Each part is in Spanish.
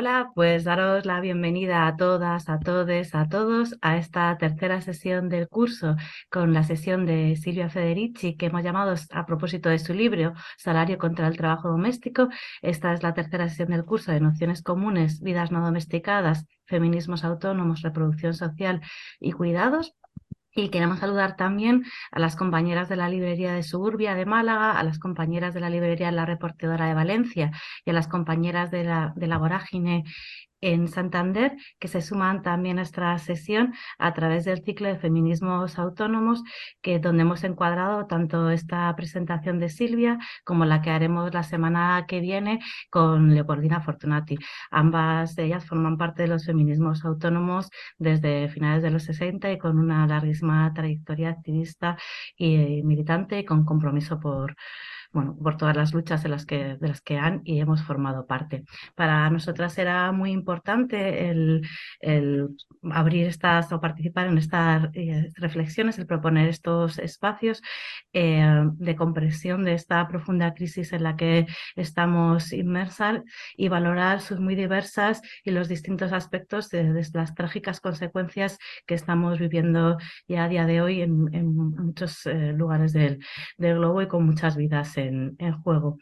Hola, pues daros la bienvenida a todas, a todos, a todos a esta tercera sesión del curso con la sesión de Silvia Federici que hemos llamado a propósito de su libro Salario contra el trabajo doméstico. Esta es la tercera sesión del curso de Nociones Comunes, Vidas no domesticadas, Feminismos autónomos, Reproducción social y Cuidados y queremos saludar también a las compañeras de la librería de Suburbia de Málaga, a las compañeras de la librería La Reportedora de Valencia y a las compañeras de la, de la Vorágine en Santander, que se suman también a esta sesión a través del ciclo de feminismos autónomos, que donde hemos encuadrado tanto esta presentación de Silvia como la que haremos la semana que viene con Leopoldina Fortunati. Ambas de ellas forman parte de los feminismos autónomos desde finales de los 60 y con una larguísima trayectoria activista y militante y con compromiso por bueno, por todas las luchas de las que, han y hemos formado parte. Para nosotras era muy importante el, abrir estas o participar en estas eh, reflexiones, el proponer estos espacios eh, de compresión de esta profunda crisis en la que estamos inmersas y valorar sus muy diversas y los distintos aspectos de, las trágicas consecuencias que estamos viviendo ya a día de hoy en, muchos eh, lugares del globo y con muchas vidas en, juego.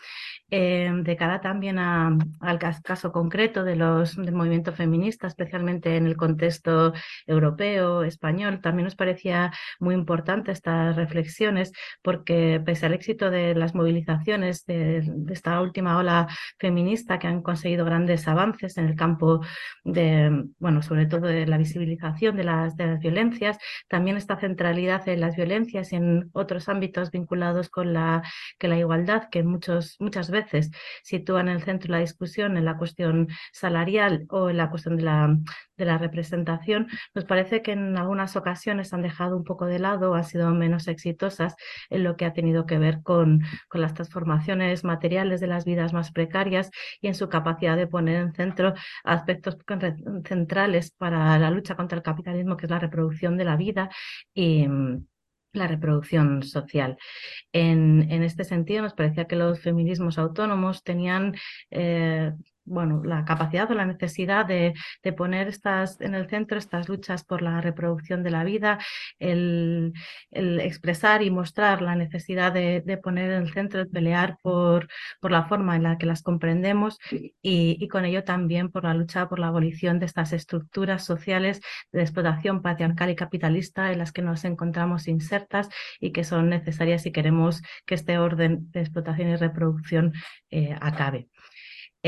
Eh, de cara también al caso concreto de los, del movimiento feminista, especialmente en el contexto europeo, español, también nos parecía muy importante estas reflexiones porque pese al éxito de las movilizaciones de, esta última ola feminista que han conseguido grandes avances en el campo de, bueno, sobre todo de la visibilización de las, de las violencias, también esta centralidad en las violencias y en otros ámbitos vinculados con la, que la igualdad, que muchos, muchas veces sitúan en el centro de la discusión en la cuestión salarial o en la cuestión de la, de la representación, nos parece que en algunas ocasiones han dejado un poco de lado, han sido menos exitosas en lo que ha tenido que ver con, con las transformaciones materiales de las vidas más precarias y en su capacidad de poner en centro aspectos centrales para la lucha contra el capitalismo, que es la reproducción de la vida y la reproducción social. En, en, este sentido, nos parecía que los feminismos autónomos tenían eh, bueno, la capacidad o la necesidad de, de, poner estas, en el centro estas luchas por la reproducción de la vida, el, el expresar y mostrar la necesidad de, de, poner en el centro, el pelear por, por la forma en la que las comprendemos y, y, con ello también por la lucha por la abolición de estas estructuras sociales de explotación patriarcal y capitalista en las que nos encontramos insertas y que son necesarias si queremos que este orden de explotación y reproducción eh, acabe.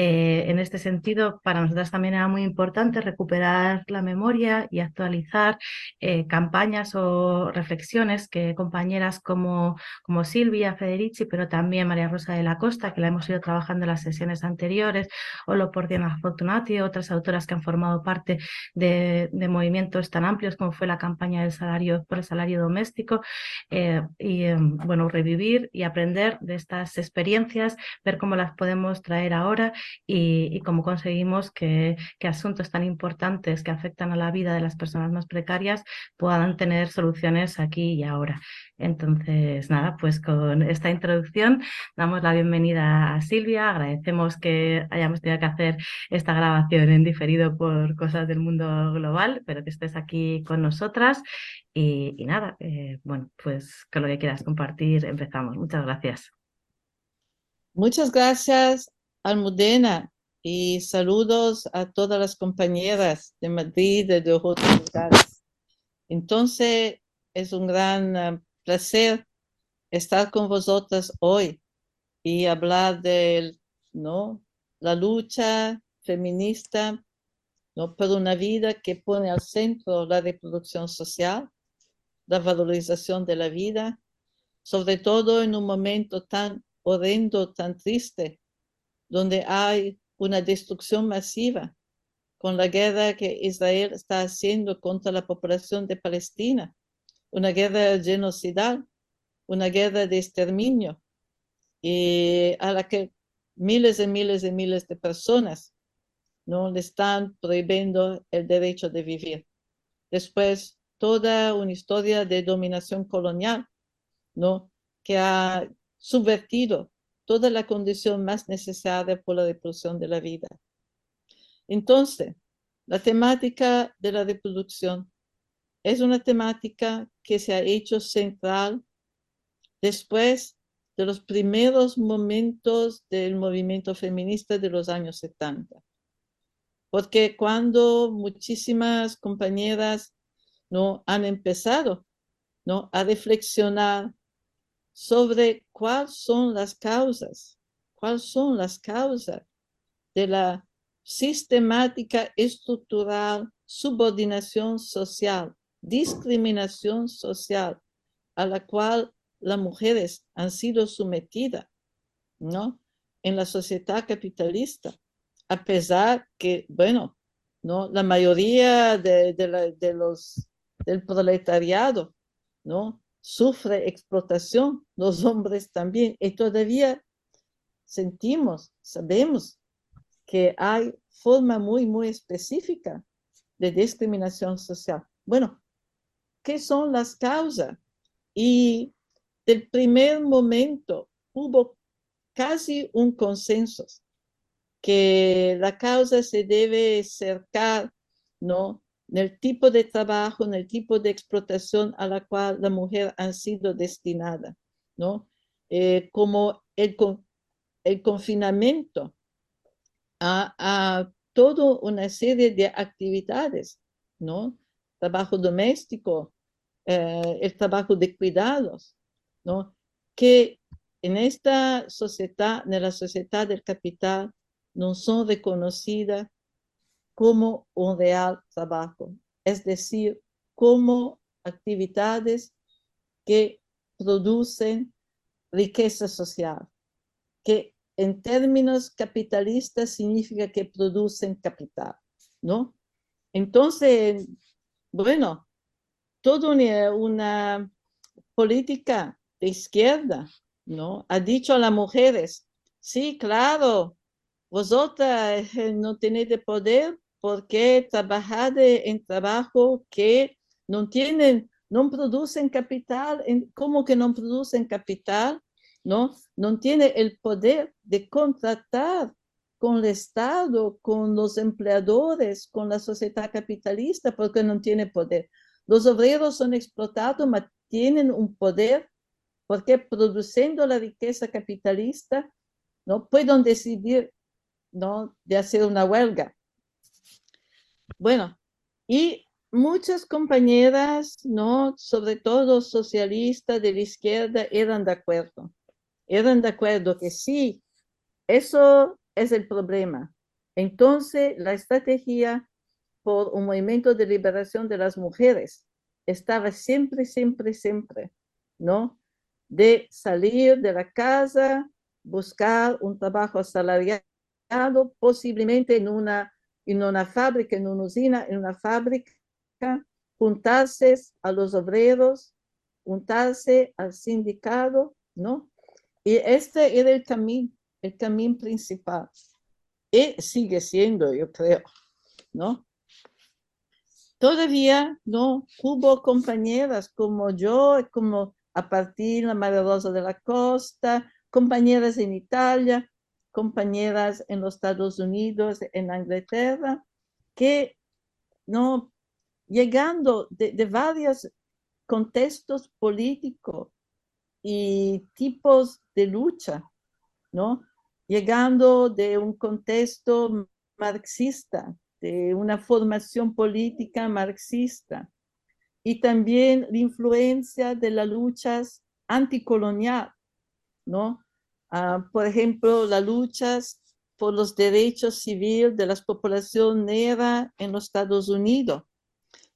Eh, en este sentido, para nosotras también era muy importante recuperar la memoria y actualizar eh, campañas o reflexiones que compañeras como, como Silvia Federici, pero también María Rosa de la Costa, que la hemos ido trabajando en las sesiones anteriores, o Lopordiana Fortunati, otras autoras que han formado parte de, movimientos tan amplios como fue la campaña del salario por el salario doméstico, eh, y bueno, revivir y aprender de estas experiencias, ver cómo las podemos traer ahora y, cómo conseguimos que, asuntos tan importantes que afectan a la vida de las personas más precarias puedan tener soluciones aquí y ahora. Entonces, nada, pues con esta introducción damos la bienvenida a Silvia, agradecemos que hayamos tenido que hacer esta grabación en diferido por cosas del mundo global, pero que estés aquí con nosotras y, y nada, eh, bueno, pues con lo que quieras compartir empezamos. Muchas gracias. Muchas gracias Almudena y saludos a todas las compañeras de Madrid y de otros lugares. Entonces, es un gran uh, placer estar con vosotras hoy y hablar de ¿no? la lucha feminista ¿no? por una vida que pone al centro la reproducción social, la valorización de la vida, sobre todo en un momento tan horrendo, tan triste donde hay una destrucción masiva con la guerra que Israel está haciendo contra la población de Palestina, una guerra genocidal una guerra de exterminio y a la que miles y miles y miles de personas no le están prohibiendo el derecho de vivir. Después, toda una historia de dominación colonial, ¿no? Que ha subvertido toda la condición más necesaria por la reproducción de la vida. Entonces, la temática de la reproducción es una temática que se ha hecho central después de los primeros momentos del movimiento feminista de los años 70. Porque cuando muchísimas compañeras ¿no? han empezado ¿no? a reflexionar sobre cuáles son las causas, cuáles son las causas de la sistemática, estructural, subordinación social, discriminación social a la cual las mujeres han sido sometidas, ¿no? En la sociedad capitalista, a pesar que, bueno, ¿no? La mayoría de, de los, del proletariado, ¿no? Sufre explotación, los hombres también, y todavía sentimos, sabemos que hay forma muy, muy específica de discriminación social. Bueno, ¿qué son las causas? Y del primer momento hubo casi un consenso que la causa se debe cercar, ¿no? En el tipo de trabajo, en el tipo de explotación a la cual la mujer ha sido destinada, ¿no? Eh, como el, el confinamiento a, toda una serie de actividades, ¿no? Trabajo doméstico, eh, el trabajo de cuidados, ¿no? Que en esta sociedad, en la sociedad del capital, no son reconocidas como un real trabajo, es decir, como actividades que producen riqueza social, que en términos capitalistas significa que producen capital, ¿no? Entonces, bueno, toda una, política de izquierda, ¿no? Ha dicho a las mujeres, sí, claro, vosotras eh, no tenéis poder porque trabajar en trabajo que no tienen, no producen capital, ¿cómo que no producen capital? ¿no? No tiene el poder de contratar con el Estado, con los empleadores, con la sociedad capitalista, porque no tiene poder. Los obreros son explotados, pero tienen un poder porque produciendo la riqueza capitalista, no pueden decidir ¿no? de hacer una huelga. Bueno, y muchas compañeras, ¿no? sobre todo socialistas de la izquierda, eran de acuerdo eran de acuerdo que sí, eso es el problema. Entonces, la estrategia por un movimiento de liberación de las mujeres estaba siempre, siempre, siempre, ¿no? De salir de la casa, buscar un trabajo asalariado, posiblemente en una, en una fábrica, en una usina, en una fábrica, juntarse a los obreros, juntarse al sindicato, ¿no? Y este era el camino, el camino principal. Y sigue siendo, yo creo, ¿no? Todavía no hubo compañeras como yo, como a partir la María Rosa de la Costa, compañeras en Italia, compañeras en los Estados Unidos, en Inglaterra, que no, llegando de, de varios contextos políticos y tipos de lucha, ¿no? Llegando de un contexto marxista, de una formación política marxista, y también la influencia de las luchas anticolonial, ¿no? Ah, por ejemplo, las luchas por los derechos civiles de la población negra en los Estados Unidos,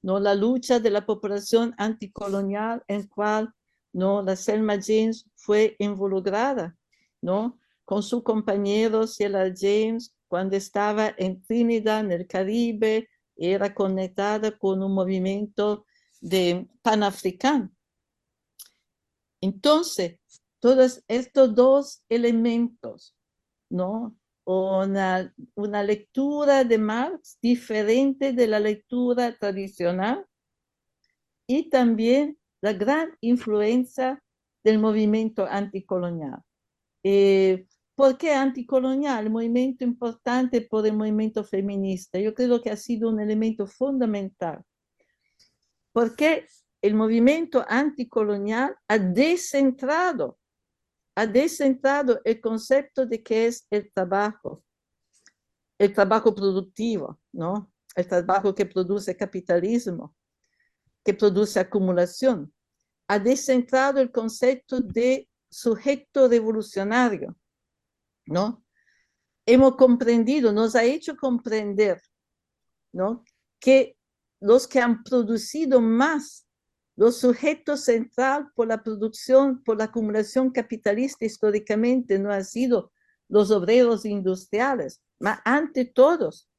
¿no? La lucha de la población anticolonial en cual ¿no? La Selma James fue involucrada, ¿no? Con su compañero Ciela James cuando estaba en Trinidad, en el Caribe, era conectada con un movimiento de panafricano. Entonces, todos estos dos elementos, ¿no? Una, una lectura de Marx diferente de la lectura tradicional y también la gran influencia del movimiento anticolonial. Eh, ¿Por qué anticolonial? Movimiento importante por el movimiento feminista. Yo creo que ha sido un elemento fundamental. Porque el movimiento anticolonial ha descentrado, ha descentrado el concepto de qué es el trabajo, el trabajo productivo, ¿no? El trabajo que produce capitalismo, que produce acumulación. Ha descentrado el concepto de sujeto revolucionario, ¿no? Hemos comprendido, nos ha hecho comprender, ¿no? Que los que han producido más, los sujetos central por la producción, por la acumulación capitalista históricamente no han sido los obreros industriales, mas ante todos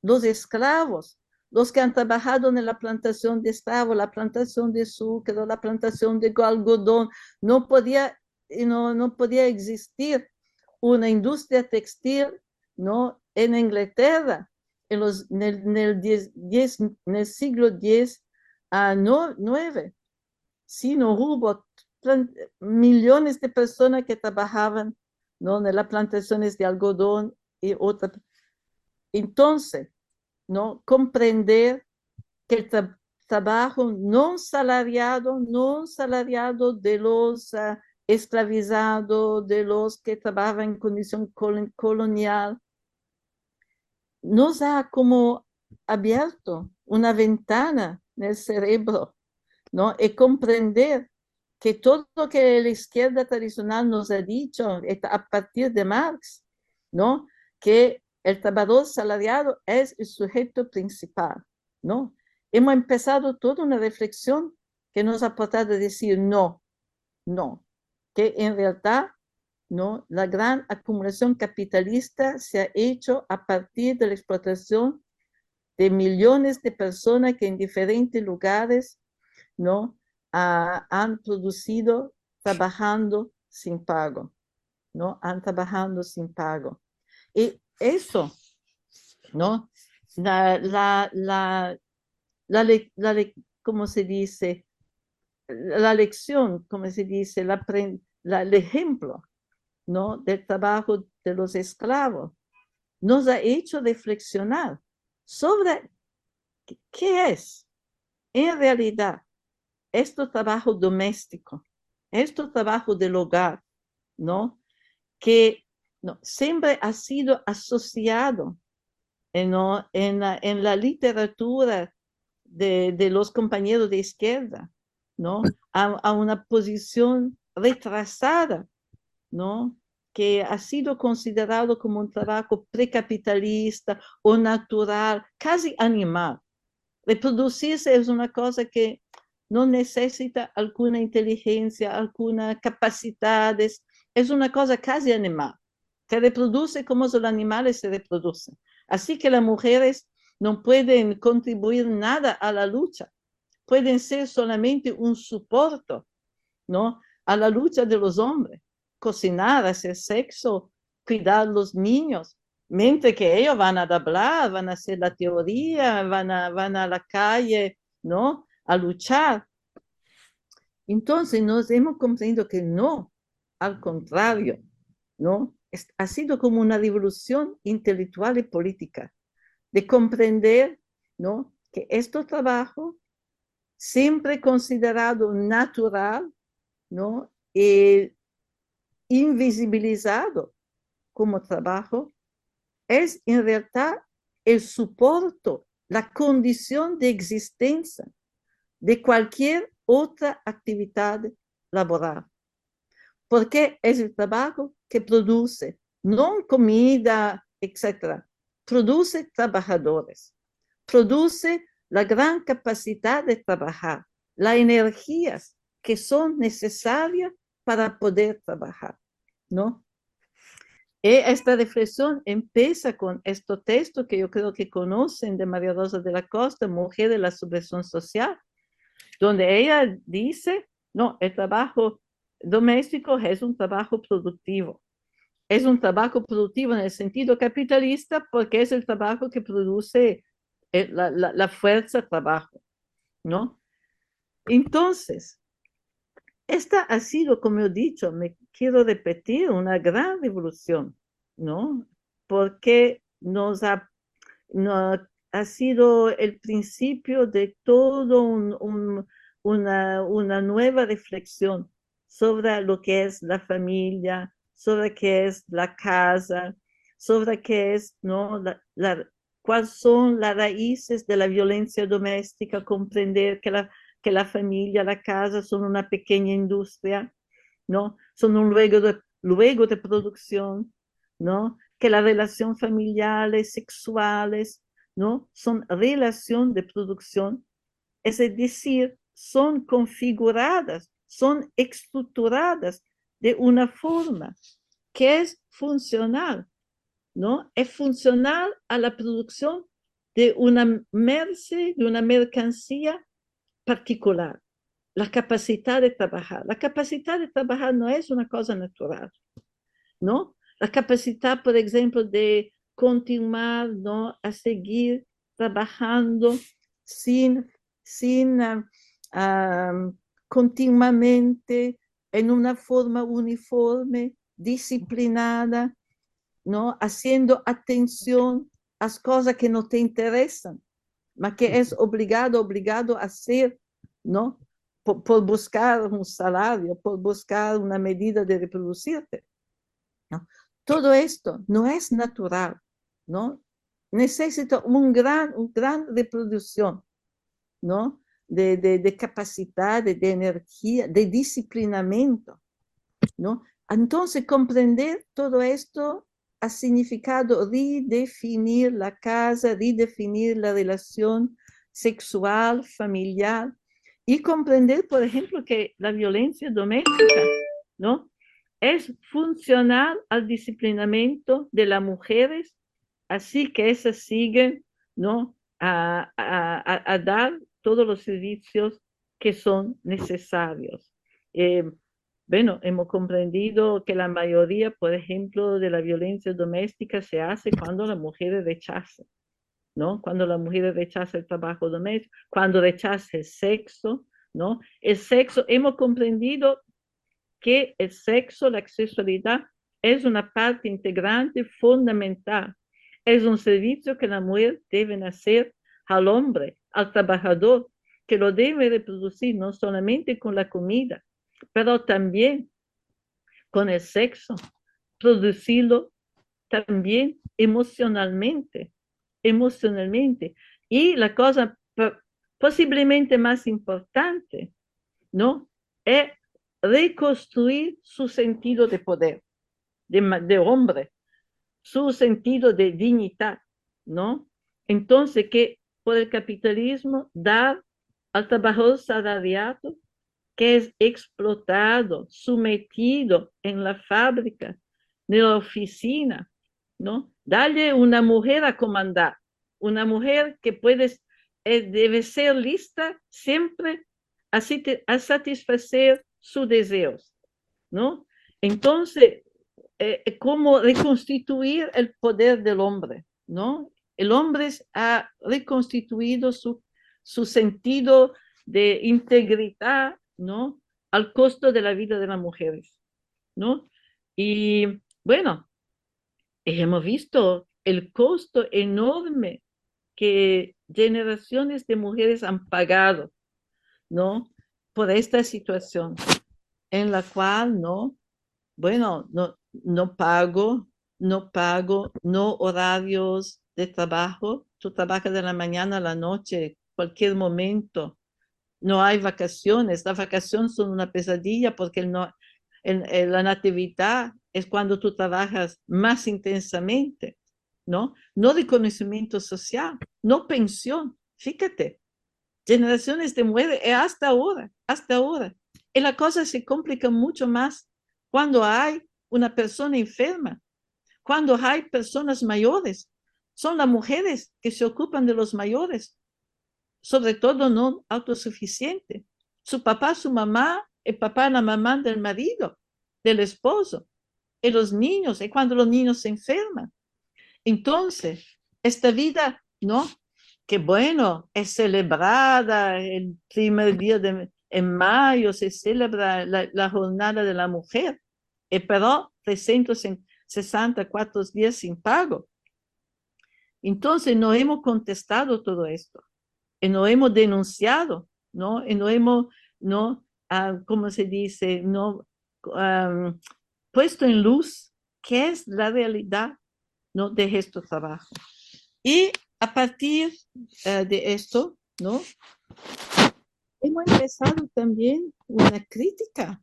los esclavos, los que han trabajado en la plantación de esclavos, la plantación de azúcar, la plantación de algodón, no podía, no, no podía existir una industria textil ¿no? en Inglaterra en, los, en, el, en, el, diez, diez, en el siglo X a nueve. Sí, no hubo millones de personas que trabajaban ¿no? en las plantaciones de algodón y otras. Entonces, ¿no? comprender que el tra trabajo no salariado, no salariado de los uh, esclavizados, de los que trabajan en condición col colonial, nos ha como abierto una ventana en el cerebro, ¿no? Y comprender que todo lo que la izquierda tradicional nos ha dicho a partir de Marx, ¿no? Que el trabajador salariado es el sujeto principal, ¿no? Hemos empezado toda una reflexión que nos ha portado a decir no, no, que en realidad ¿no? la gran acumulación capitalista se ha hecho a partir de la explotación de millones de personas que en diferentes lugares ¿no? Ah, han producido trabajando sin pago, ¿no? Han trabajando sin pago. Y eso, ¿no? La, la, la, la, la, ¿cómo se dice? La lección, como se dice, la, el ejemplo, ¿no? Del trabajo de los esclavos, nos ha hecho reflexionar sobre qué es en realidad este trabajo doméstico, este trabajo del hogar, ¿no? Que no, siempre ha sido asociado ¿no? en, la, en la literatura de, de, los compañeros de izquierda, ¿no? A, a, una posición retrasada, ¿no? Que ha sido considerado como un trabajo precapitalista o natural, casi animal. Reproducirse es una cosa que no necesita alguna inteligencia, alguna capacidades, es una cosa casi animal. Se reproduce como los animales se reproducen. Así que las mujeres no pueden contribuir nada a la lucha, pueden ser solamente un soporte, ¿no? A la lucha de los hombres, cocinar, hacer sexo, cuidar los niños, mientras que ellos van a hablar, van a hacer la teoría, van a, van a la calle, ¿no? A luchar. Entonces nos hemos comprendido que no, al contrario, ¿no? ha sido como una revolución intelectual y política, de comprender ¿no? que este trabajo, siempre considerado natural, ¿no? y invisibilizado como trabajo, es en realidad el soporte, la condición de existencia de cualquier otra actividad laboral porque es el trabajo que produce, no comida, etc. Produce trabajadores, produce la gran capacidad de trabajar, las energías que son necesarias para poder trabajar, ¿no? Y esta reflexión empieza con este texto que yo creo que conocen de María Rosa de la Costa, Mujer de la Subversión Social, donde ella dice, no, el trabajo doméstico es un trabajo productivo. Es un trabajo productivo en el sentido capitalista porque es el trabajo que produce eh, la, la, la fuerza trabajo, ¿no? Entonces, esta ha sido, como he dicho, me quiero repetir, una gran revolución, ¿no? Porque nos ha, no, ha sido el principio de todo un, un, una, una nueva reflexión sobre lo que es la familia, sobre qué es la casa, sobre qué es, ¿no? La, la, cuáles son las raíces de la violencia doméstica, comprender que la, que la familia, la casa son una pequeña industria, ¿no? Son un luego de, luego de producción, ¿no? Que las relaciones familiares, sexuales, ¿no? Son relación de producción, es decir, son configuradas, son estructuradas de una forma que es funcional, ¿no? Es funcional a la producción de una merce, de una mercancía particular, la capacidad de trabajar. La capacidad de trabajar no es una cosa natural, ¿no? La capacidad, por ejemplo, de continuar, ¿no? A seguir trabajando sin, sin um, continuamente en una forma uniforme, disciplinada, ¿no? Haciendo atención a las cosas que no te interesan, mas que es obligado, obligado a hacer, ¿no? Por, por, buscar un salario, por buscar una medida de reproducirte. ¿no? Todo esto no es natural, ¿no? Necesita un gran, un gran reproducción, ¿no? De, de, de capacidad, de, energía, de disciplinamiento, ¿no? Entonces, comprender todo esto ha significado redefinir la casa, redefinir la relación sexual, familiar y comprender, por ejemplo, que la violencia doméstica, ¿no? Es funcional al disciplinamiento de las mujeres, así que esas siguen, ¿no? A, dar todos los servicios que son necesarios. Eh, bueno, hemos comprendido que la mayoría, por ejemplo, de la violencia doméstica se hace cuando la mujer rechaza, ¿no? Cuando la mujer rechaza el trabajo doméstico, cuando rechaza el sexo, ¿no? El sexo, hemos comprendido que el sexo, la sexualidad, es una parte integrante fundamental. Es un servicio que la mujer debe hacer al hombre, al trabajador, que lo debe reproducir no solamente con la comida, pero también con el sexo, producirlo también emocionalmente, emocionalmente. Y la cosa posiblemente más importante, ¿no? Es reconstruir su sentido de poder, de, hombre, su sentido de dignidad, ¿no? Entonces, que por el capitalismo dar al trabajador salariado es explotado, sometido en la fábrica, en la oficina, ¿no? Dale una mujer a comandar, una mujer que puede, eh, debe ser lista siempre a, a satisfacer sus deseos, ¿no? Entonces, eh, ¿cómo reconstituir el poder del hombre, ¿no? El hombre ha reconstituido su, su sentido de integridad ¿no? Al costo de la vida de las mujeres, ¿no? Y bueno, hemos visto el costo enorme que generaciones de mujeres han pagado, ¿no? Por esta situación en la cual, ¿no? Bueno, no, no pago, no pago, no horarios de trabajo, tú trabajas de la mañana a la noche, cualquier momento, no hay vacaciones, las vacaciones son una pesadilla porque no, la natividad es cuando tú trabajas más intensamente, ¿no? No reconocimiento social, no pensión, fíjate, generaciones de mujeres, eh, hasta ahora, hasta ahora. Y la cosa se complica mucho más cuando hay una persona enferma, cuando hay personas mayores. Son las mujeres que se ocupan de los mayores, sobre todo no autosuficiente. Su papá, su mamá el papá, la mamá del marido, del esposo, y los niños, y cuando los niños se enferman. Entonces, esta vida, ¿no? Que bueno, es celebrada el primer día de en mayo, se celebra la, jornada de la mujer, y pero 364 días sin pago. Entonces, no hemos contestado todo esto, y no hemos denunciado, ¿no? Y no hemos, ¿no? Ah, ¿Cómo se dice? No puesto en luz qué es la realidad, ¿no? De este trabajo. Y a partir eh, de esto, ¿no? Hemos empezado también una crítica,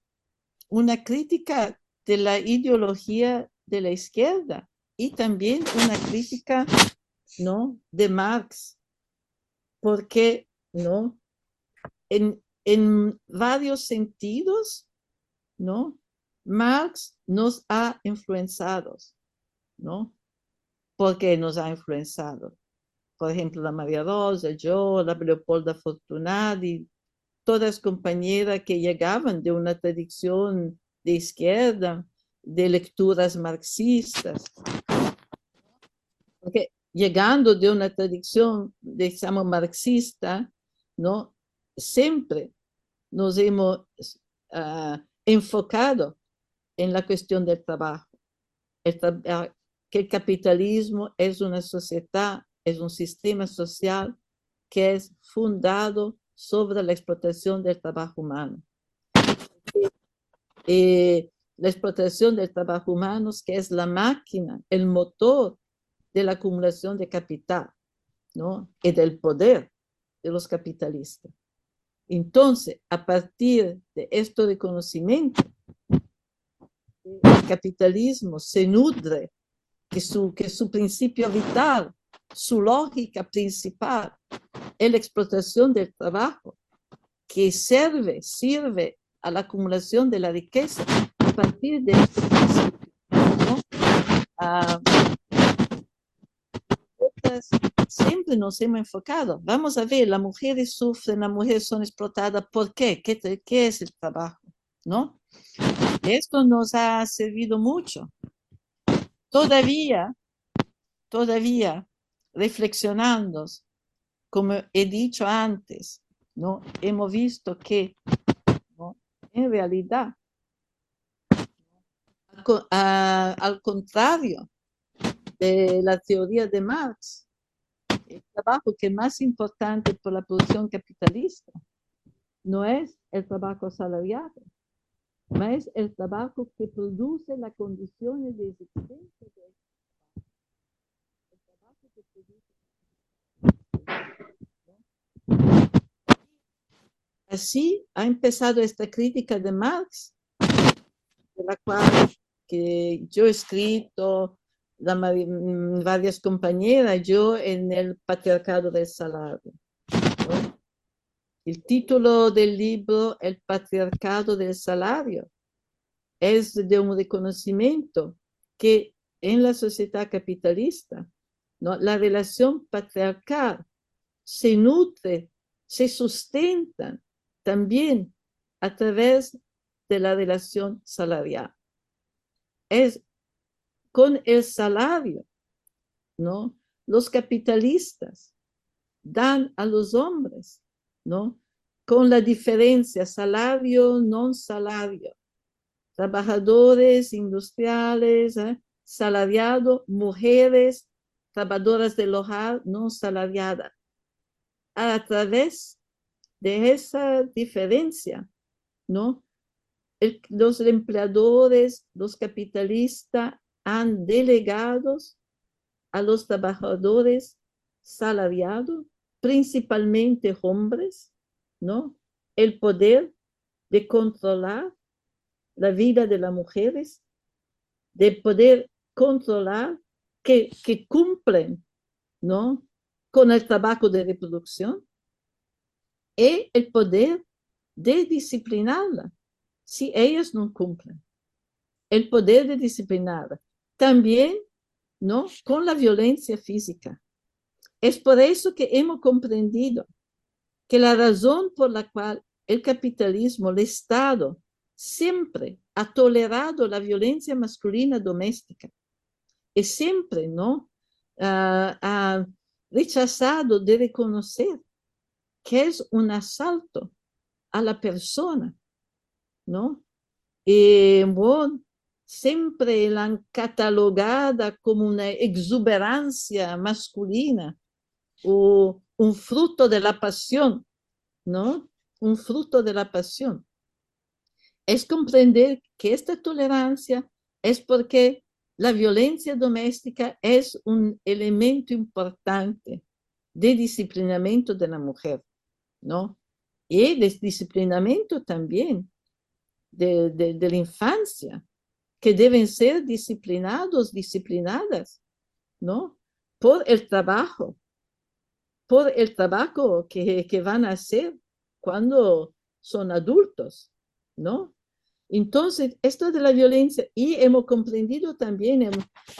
una crítica de la ideología de la izquierda y también una crítica ¿no? de Marx, porque ¿no? en, en varios sentidos, ¿no? Marx nos ha influenciado, ¿no? porque nos ha influenciado? Por ejemplo, la María Rosa, yo, la Leopolda Fortunati, todas compañeras que llegaban de una tradición de izquierda, de lecturas marxistas. Porque llegando de una tradición, digamos, marxista, ¿no? Siempre nos hemos uh, enfocado en la cuestión del trabajo. El tra ah, que el capitalismo es una sociedad, es un sistema social que es fundado sobre la explotación del trabajo humano. Eh, la explotación del trabajo humano, que es la máquina, el motor de la acumulación de capital, ¿no? Y del poder de los capitalistas. Entonces, a partir de esto de conocimiento, el capitalismo se nutre, que su, que su principio vital, su lógica principal, es la explotación del trabajo, que sirve, sirve a la acumulación de la riqueza a partir de este principio. Ah, siempre nos hemos enfocado. Vamos a ver, las mujeres sufren, las mujeres son explotadas. ¿Por qué? ¿Qué, qué es el trabajo? ¿No? Esto nos ha servido mucho. Todavía, todavía, reflexionando, como he dicho antes, ¿no? hemos visto que en realidad, al contrario de la teoría de Marx, el trabajo que es más importante por la producción capitalista no es el trabajo salariado, es el trabajo que produce las condiciones de existencia de produce Así ha empezado esta crítica de Marx, de la cual que yo he escrito, mm, varias compañeras, yo en el patriarcado del salario. El título del libro, El patriarcado del salario, es de un reconocimiento que en la sociedad capitalista, ¿no? la relación patriarcal se nutre, se sustenta también a través de la relación salarial. Es con el salario, ¿no? Los capitalistas dan a los hombres, ¿no? Con la diferencia salario, no salario. Trabajadores industriales, ¿eh? salariado, mujeres, trabajadoras del hogar no salariadas. A través de esa diferencia, ¿no? los empleadores, los capitalistas han delegado a los trabajadores salariados, principalmente hombres, ¿no? El poder de controlar la vida de las mujeres, de poder controlar que, que cumplen, ¿no? Con el trabajo de reproducción y el poder de disciplinarla si ellas no cumplen. El poder de disciplinarla. También, ¿no? Con la violencia física. Es por eso que hemos comprendido que la razón por la cual el capitalismo, el Estado, siempre ha tolerado la violencia masculina doméstica y siempre, ¿no? Ha rechazado de reconocer que es un asalto a la persona, ¿no? Y bueno, siempre la han catalogada como una exuberancia masculina o un fruto de la pasión, ¿no? Un fruto de la pasión. Es comprender que esta tolerancia es porque la violencia doméstica es un elemento importante de disciplinamiento de la mujer, ¿no? Y de disciplinamiento también de, de, de la infancia, que deben ser disciplinados, disciplinadas, ¿no? Por el trabajo, por el trabajo que, que van a hacer cuando son adultos, ¿no? Entonces, esto de la violencia, y hemos comprendido también,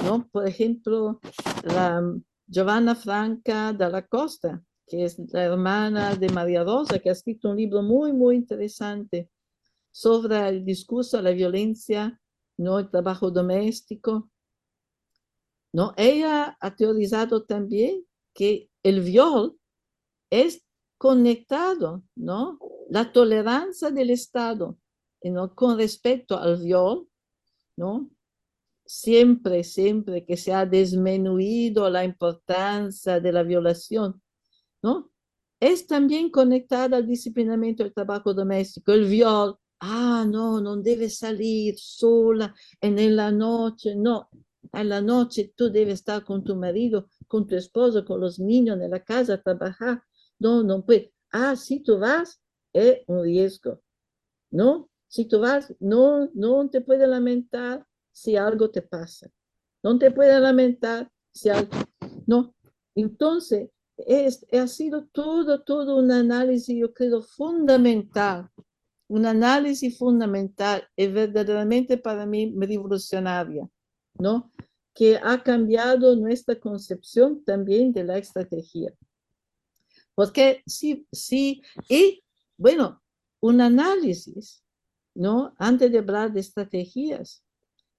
¿no? Por ejemplo, la Giovanna Franca de la Costa, que es la hermana de María Rosa, que ha escrito un libro muy, muy interesante sobre el discurso de la violencia, ¿no? El trabajo doméstico. ¿no? Ella ha teorizado también que el viol es conectado, ¿no? La tolerancia del Estado ¿no? con respecto al viol, ¿no? Siempre, siempre que se ha disminuido la importancia de la violación, ¿no? Es también conectada al disciplinamiento del trabajo doméstico. El viol, ah, no, no debe salir sola en la noche, no. En la noche tú debes estar con tu marido, con tu esposo, con los niños en la casa a trabajar. No, no puede. Ah, si tú vas, es un riesgo, ¿no? Si tú vas, no, no te puedes lamentar si algo te pasa. No te puedes lamentar si algo... No. Entonces, es, ha sido todo, todo un análisis, yo creo, fundamental. Un análisis fundamental y verdaderamente para mí revolucionaria, ¿no? Que ha cambiado nuestra concepción también de la estrategia. Porque sí, sí, y bueno, un análisis ¿no? Antes de hablar de estrategias,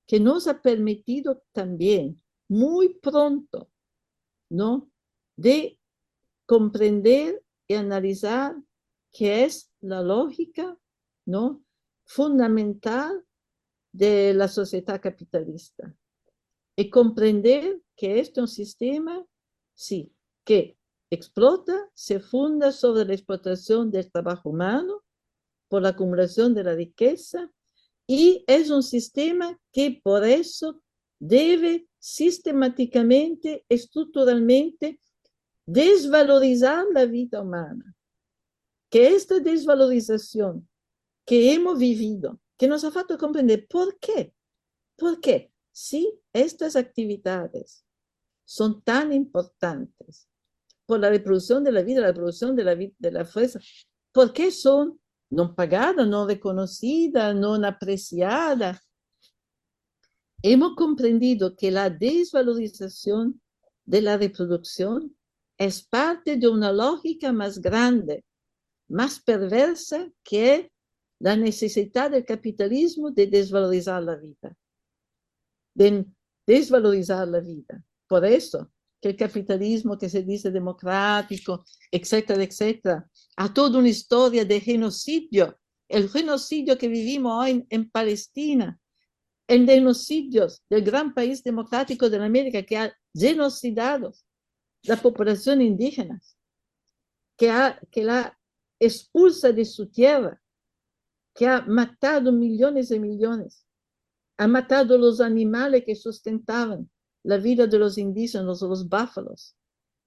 que nos ha permitido también muy pronto, ¿no? De comprender y analizar qué es la lógica, ¿no? Fundamental de la sociedad capitalista. Y comprender que este es un sistema, sí, que explota, se funda sobre la explotación del trabajo humano, por la acumulación de la riqueza y es un sistema que por eso debe sistemáticamente, estructuralmente desvalorizar la vida humana. Que esta desvalorización que hemos vivido, que nos ha falta comprender por qué, por qué, si estas actividades son tan importantes por la reproducción de la vida, la reproducción de la, de la fuerza, ¿por qué son no pagada, no reconocida, no apreciada. Hemos comprendido que la desvalorización de la reproducción es parte de una lógica más grande, más perversa que la necesidad del capitalismo de desvalorizar la vida, de desvalorizar la vida. Por eso, que el capitalismo que se dice democrático, etcétera, etcétera, a toda una historia de genocidio, el genocidio que vivimos hoy en, Palestina, el genocidio del gran país democrático de América que ha genocidado la población indígena, que, ha, que la expulsa de su tierra, que ha matado millones de millones, ha matado los animales que sustentaban, la vida de los indígenas, los búfalos,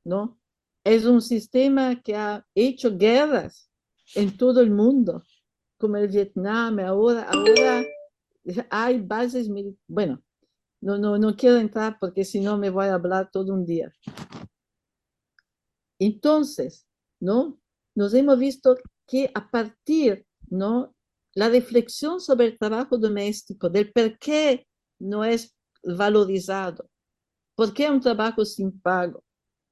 ¿no? Es un sistema que ha hecho guerras en todo el mundo, como el Vietnam, ahora, ahora hay bases militares. Bueno, no, no, no quiero entrar porque si no me voy a hablar todo un día. Entonces, ¿no? Nos hemos visto que a partir, ¿no? La reflexión sobre el trabajo doméstico, del por qué no es valorizado, porque é um trabalho sem pago.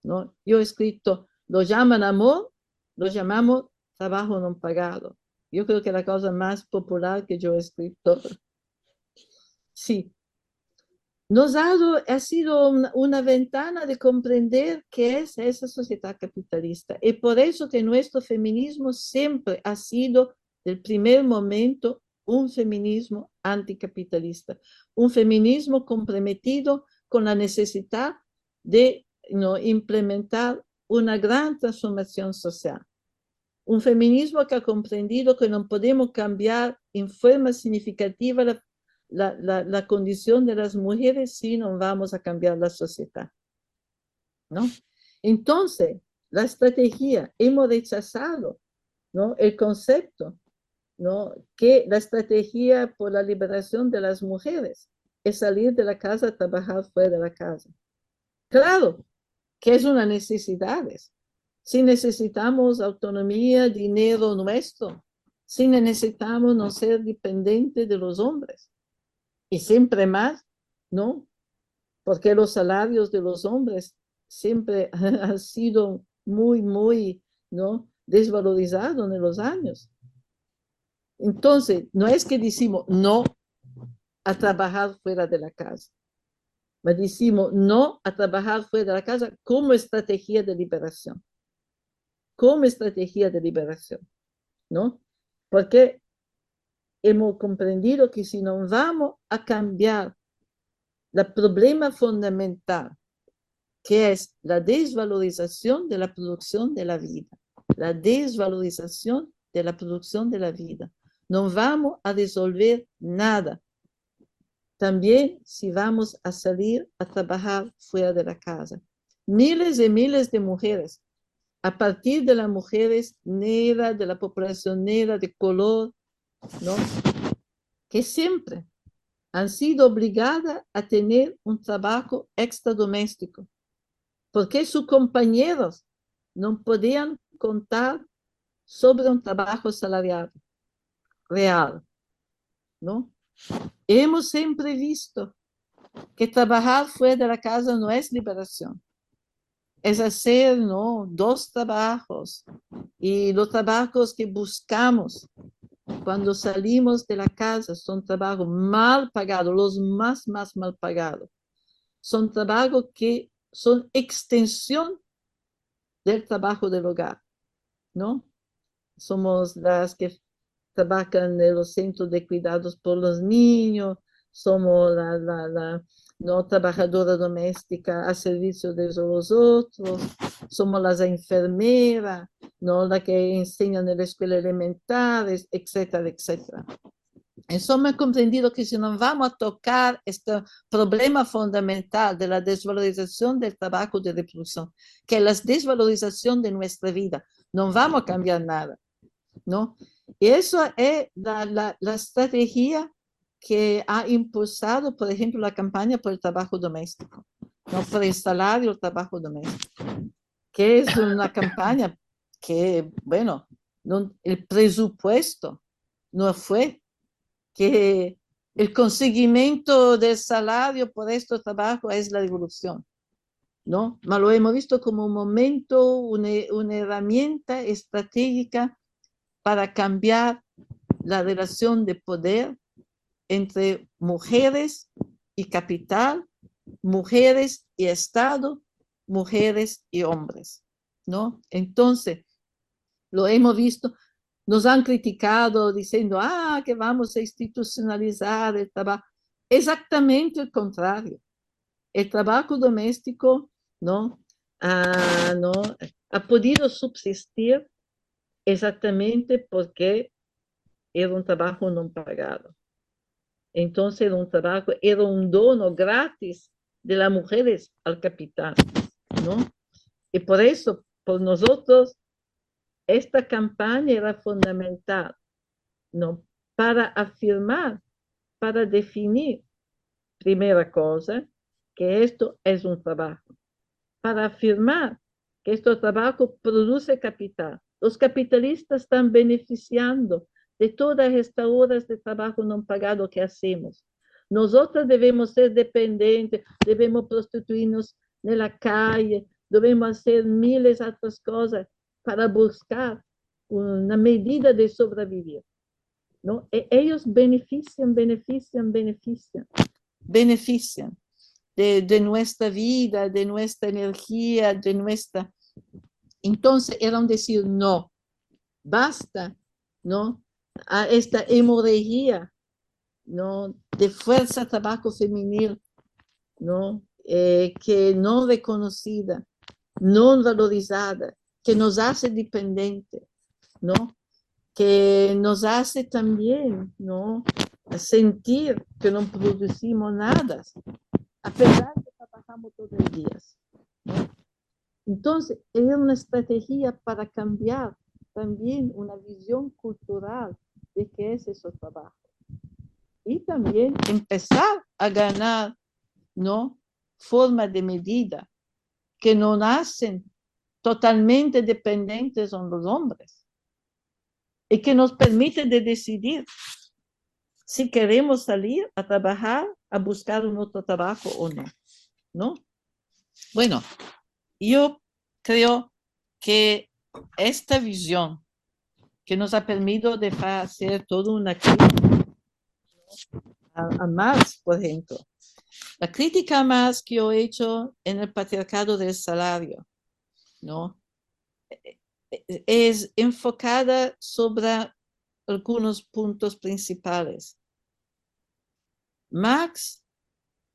Não? Eu escrito, lo llaman amor, lo llamamos trabajo não pagado. Yo creo que la causa más popular que yo he escrito. Sí. Nos ha, ha sido una, una ventana de comprender qué es esa sociedad capitalista. Y por eso que nuestro feminismo siempre ha sido, del primer momento, un feminismo anticapitalista, un feminismo comprometido con la necesidad de ¿no? implementar una gran transformación social. Un feminismo que ha comprendido que no podemos cambiar en forma significativa la, la, la, la condición de las mujeres si no vamos a cambiar la sociedad. ¿no? Entonces, la estrategia, hemos rechazado ¿no? el concepto ¿no? que la estrategia por la liberación de las mujeres es salir de la casa trabajar fuera de la casa. Claro que es una necesidad. Si necesitamos autonomía, dinero nuestro, si necesitamos no ser dependientes de los hombres. Y siempre más, ¿no? Porque los salarios de los hombres siempre han sido muy, muy, ¿no? Desvalorizados en los años. Entonces, no es que decimos no a trabajar fuera de la casa, pero decimos no a trabajar fuera de la casa como estrategia de liberación. Como estrategia de liberación, ¿no? Porque hemos comprendido que si no vamos a cambiar el problema fundamental, que es la desvalorización de la producción de la vida, la desvalorización de la producción de la vida, no vamos a resolver nada. También si vamos a salir a trabajar fuera de la casa. Miles y miles de mujeres, a partir de las mujeres negras, de la población negra, de color, ¿no? que siempre han sido obligadas a tener un trabajo extradoméstico, porque sus compañeros no podían contar sobre un trabajo salariado real, ¿no? Hemos siempre visto que trabajar fuera de la casa no es liberación. Es hacer, ¿no? Dos trabajos. Y los trabajos que buscamos cuando salimos de la casa son trabajos mal pagados, los más, más mal pagados. Son trabajos que son extensión del trabajo del hogar, ¿no? Somos las que trabajan en los centros de cuidados por los niños, somos la, la, la no trabajadora doméstica a servicio de los otros, somos las enfermeras, no la que enseñan en la escuela elemental, etcétera, etcétera. Eso me he comprendido que si no vamos a tocar este problema fundamental de la desvalorización del trabajo de reproducción, que es la desvalorización de nuestra vida, no vamos a cambiar nada, ¿no? Y eso es la, la, la, estrategia que ha impulsado, por ejemplo, la campaña por el trabajo doméstico, ¿no? por el salario del trabajo doméstico, que es una campaña que, bueno, no, el presupuesto no fue que el conseguimiento del salario por este trabajo es la revolución, ¿no? Pero lo hemos visto como un momento, una, una herramienta estratégica para cambiar la relación de poder entre mujeres y capital, mujeres y Estado, mujeres y hombres, ¿no? Entonces, lo hemos visto, nos han criticado diciendo, ah, que vamos a institucionalizar el trabajo. Exactamente el contrario. El trabajo doméstico, ¿no? Ah, ¿no? Ha podido subsistir Exactamente porque era un trabajo no pagado. Entonces era un trabajo, era un dono gratis de las mujeres al capital, ¿no? Y por eso, por nosotros, esta campaña era fundamental, ¿no? Para afirmar, para definir, primera cosa, que esto es un trabajo. Para afirmar que este trabajo produce capital los capitalistas están beneficiando de todas estas horas de trabajo no pagado que hacemos. Nosotros debemos ser dependientes, debemos prostituirnos en la calle, debemos hacer miles de otras cosas para buscar una medida de sobrevivir. ¿no? E ellos benefician, benefician, benefician, benefician de, nuestra vida, de nuestra energía, de nuestra... Entonces eran decir, no, basta, ¿no? A esta hemorragia, ¿no? De fuerza trabajo femenil, ¿no? Eh, que no reconocida, no valorizada, que nos hace dependiente, ¿no? Que nos hace también, ¿no? Sentir que no producimos nada, a pesar de que trabajamos todos los días. Entonces, es una estrategia para cambiar también una visión cultural de qué es ese trabajo. Y también empezar a ganar, ¿no? Forma de medida que no hacen totalmente dependientes son los hombres y que nos permite de decidir si queremos salir a trabajar, a buscar un otro trabajo o no, ¿no? Bueno, yo creo que esta visión que nos ha permitido de hacer toda una crítica a, Marx, por ejemplo. La crítica Marx que yo he hecho en el patriarcado del salario, ¿no? Es enfocada sobre algunos puntos principales. Marx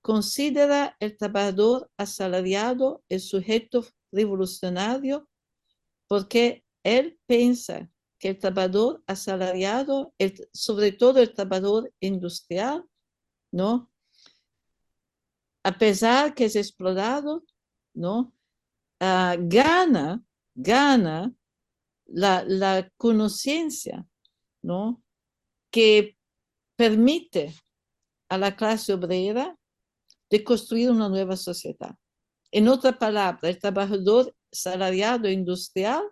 considera el trabajador asalariado el sujeto revolucionario porque él piensa que el trabajador asalariado, sobre todo el trabajador industrial, ¿no? A pesar que es explorado, ¿no? Uh, gana, gana la, la conciencia, ¿no? Que permite a la clase obrera de construir una nueva sociedad. En otra palabra, el trabajador salariado industrial,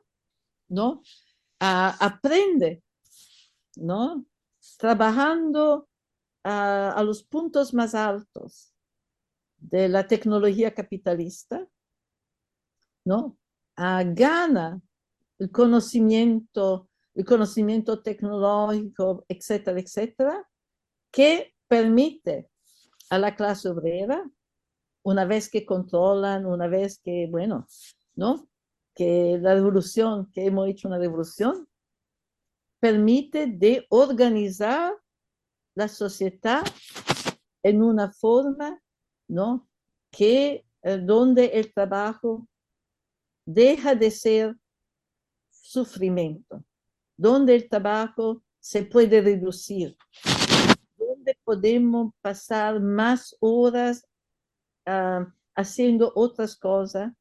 ¿no? aprende, ¿no? Trabajando a, los puntos más altos de la tecnología capitalista, ¿no? gana el conocimiento, el conocimiento tecnológico, etcétera, etcétera, que permite a la clase obrera, una vez que controlan, una vez que, bueno, ¿no? Que la revolución, que hemos hecho una revolución, permite de organizar la sociedad en una forma, ¿no? Que eh, donde el trabajo deja de ser sufrimiento, donde el trabajo se puede reducir, donde podemos pasar más horas uh, haciendo otras cosas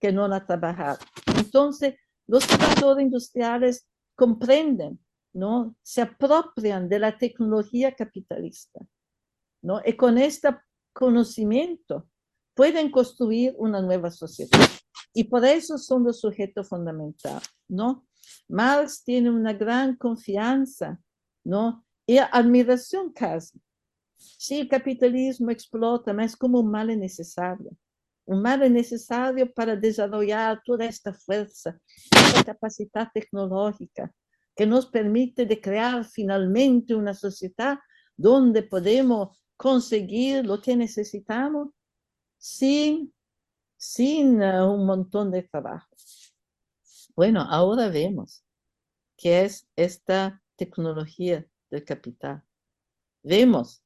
que no a trabajar. Entonces, los trabajadores industriales comprenden, ¿no? Se apropian de la tecnología capitalista, ¿no? Y con este conocimiento pueden construir una nueva sociedad. Y por eso son los sujetos fundamentales, ¿no? Marx tiene una gran confianza, ¿no? Y admiración casi. Sí, el capitalismo explota, es como un mal necesario un mal necesario para desarrollar toda esta fuerza, esta capacidad tecnológica que nos permite crear finalmente una sociedad donde podemos conseguir lo que necesitamos sin, sin uh, un montón de trabajo. Bueno, ahora vemos qué es esta tecnología del capital. Vemos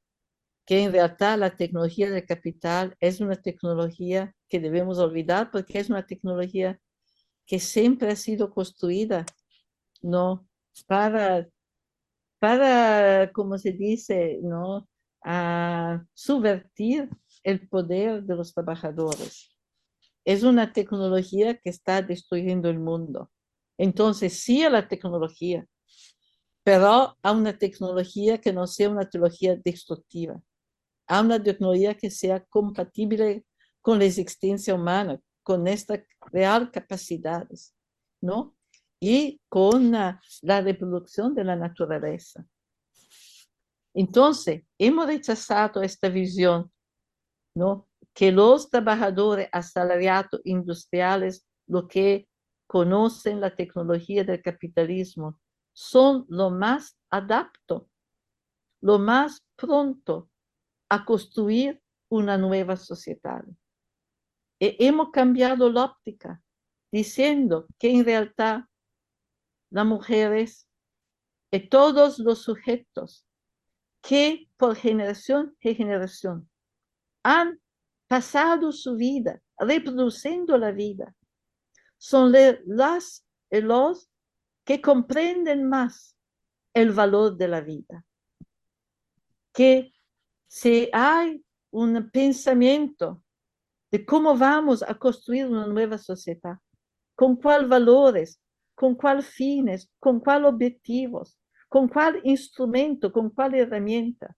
que en realidad la tecnología del capital es una tecnología que debemos olvidar porque es una tecnología que siempre ha sido construida, ¿no? Para, para como se dice, ¿no? A subvertir el poder de los trabajadores. Es una tecnología que está destruyendo el mundo. Entonces, sí a la tecnología, pero a una tecnología que no sea una tecnología destructiva a una tecnología que sea compatible con la existencia humana, con estas real capacidades, ¿no? Y con la, la reproducción de la naturaleza. Entonces, hemos rechazado esta visión, ¿no? Que los trabajadores asalariados industriales lo que conocen la tecnología del capitalismo son lo más adapto, lo más pronto a construir una nueva sociedad. E hemos cambiado la óptica, diciendo que en realidad las mujeres y todos los sujetos que por generación en generación han pasado su vida reproduciendo la vida, son las y los que comprenden más el valor de la vida. Que si hay un pensamiento de cómo vamos a construir una nueva sociedad, con cuáles valores, con cuáles fines, con cuáles objetivos, con cuál instrumento, con cuál herramienta,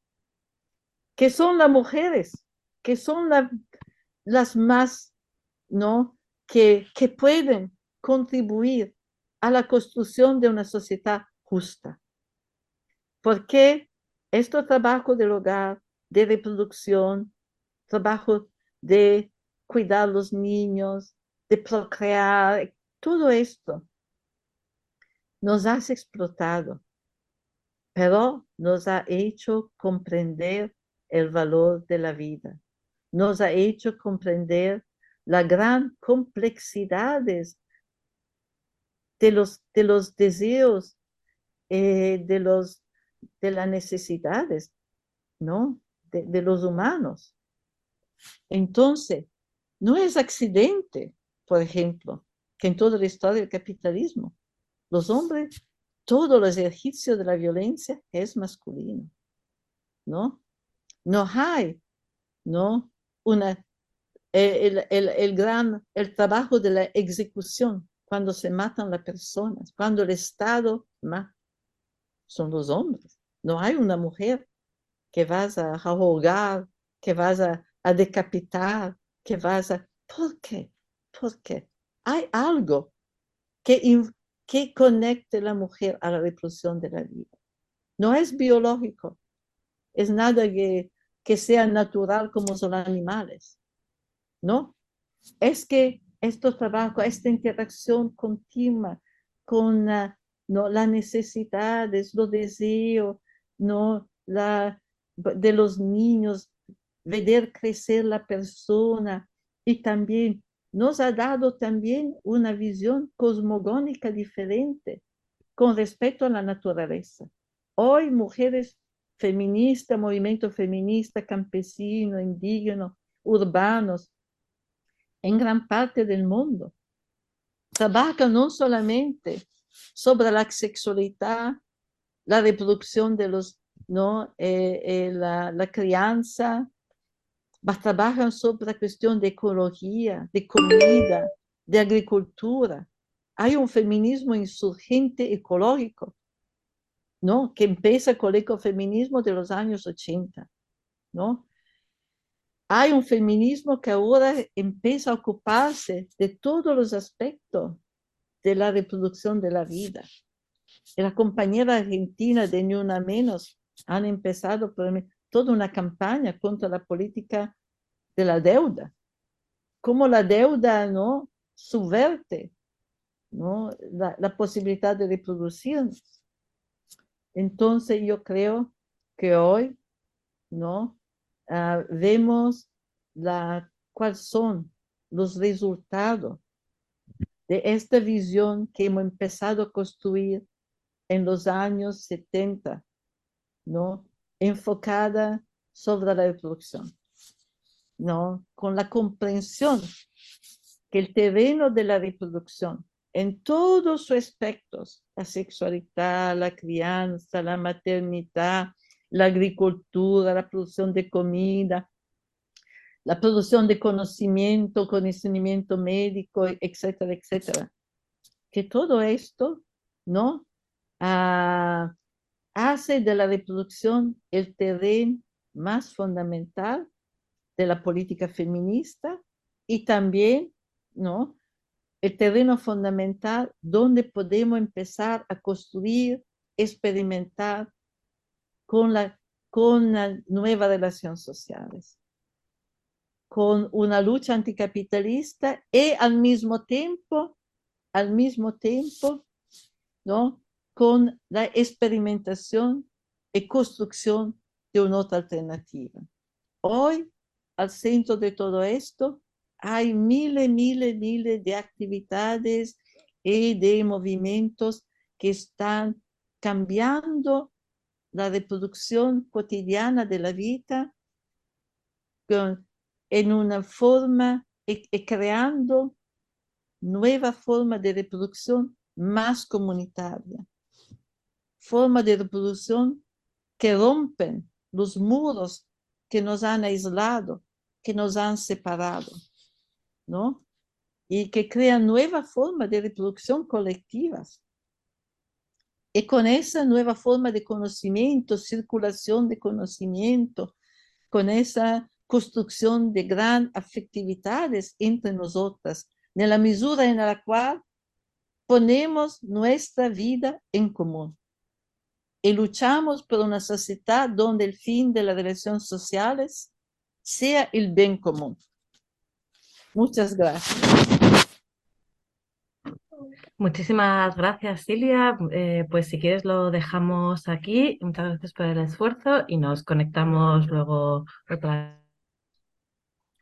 que son las mujeres, que son las más, ¿no? Que, que pueden contribuir a la construcción de una sociedad justa. Porque este trabajo del hogar, de reproducción, trabajo de cuidar los niños, de procrear, todo esto nos ha explotado, pero nos ha hecho comprender el valor de la vida, nos ha hecho comprender las gran complejidades de los, de los deseos, eh, de, los, de las necesidades, ¿no? De, los humanos. Entonces, no es accidente, por ejemplo, que en toda la historia del capitalismo, los hombres, todo el ejercicio de la violencia es masculino, ¿no? No hay, ¿no? Una, el, el, el gran, el trabajo de la ejecución, cuando se matan las personas, cuando el Estado mata, son los hombres. No hay una mujer que vas a ahogar, que vas a, decapitar, que vas a... ¿Por qué? Porque hay algo que, que conecte la mujer a la reproducción de la vida. No es biológico, es nada que, que sea natural como son animales, ¿no? Es que estos trabajos, esta interacción continua con uh, ¿no? las necesidades, los deseos ¿no? la, de los niños, ver crecer la persona y también nos ha dado también una visión cosmogónica diferente con respecto a la naturaleza. Hoy mujeres feministas, movimiento feminista, campesino, indígena, urbanos, en gran parte del mundo. Trabaja no solamente sobre la sexualidad, la reproducción de los, ¿no? Eh, eh, la, la, crianza, mas trabajan sobre la cuestión de ecología, de comida, de agricultura. Hay un feminismo insurgente ecológico, ¿no? Que empieza con el ecofeminismo de los años 80, ¿no? hay un feminismo que ahora empieza a ocuparse de todos los aspectos de la reproducción de la vida. La compañera argentina de Ni Menos han empezado toda una campaña contra la política de la deuda. Cómo la deuda ¿no? subverte ¿no? La, posibilidad de reproducirnos. Entonces yo creo que hoy ¿no? uh, vemos la, cuáles son los resultados de esta visión que hemos empezado a construir en los años 70, ¿no? enfocada sobre la reproducción, ¿no? con la comprensión que el terreno de la reproducción en todos sus aspectos, la sexualidad, la crianza, la maternidad, la agricultura, la producción de comida, la producción de conocimiento, conocimiento médico, etcétera, etcétera. Que todo esto, ¿no? Ah, hace de la reproducción el terreno más fundamental de la política feminista y también, ¿no? El terreno fundamental donde podemos empezar a construir, experimentar con, con nuevas relaciones sociales, con una lucha anticapitalista y al mismo tiempo al mismo tiempo, ¿no? Con la experimentación y construcción de una otra alternativa. Hoy, al centro de todo esto, hay miles, miles, miles de actividades y de movimientos que están cambiando la reproducción cotidiana de la vida en una forma y, creando nueva forma de reproducción más comunitaria. Forma de reproducción que rompen los muros que nos han aislado, que nos han separado, ¿no? Y que crean nueva forma de reproducción colectivas. Y con esa nueva forma de conocimiento, circulación de conocimiento, con esa construcción de gran afectividades entre nosotras, en la medida en la cual ponemos nuestra vida en común y luchamos por una sociedad donde el fin de las relaciones sociales sea el bien común. Muchas gracias. Muchísimas gracias, Silvia. Eh, pues si quieres lo dejamos aquí. Muchas gracias por el esfuerzo y nos conectamos luego otra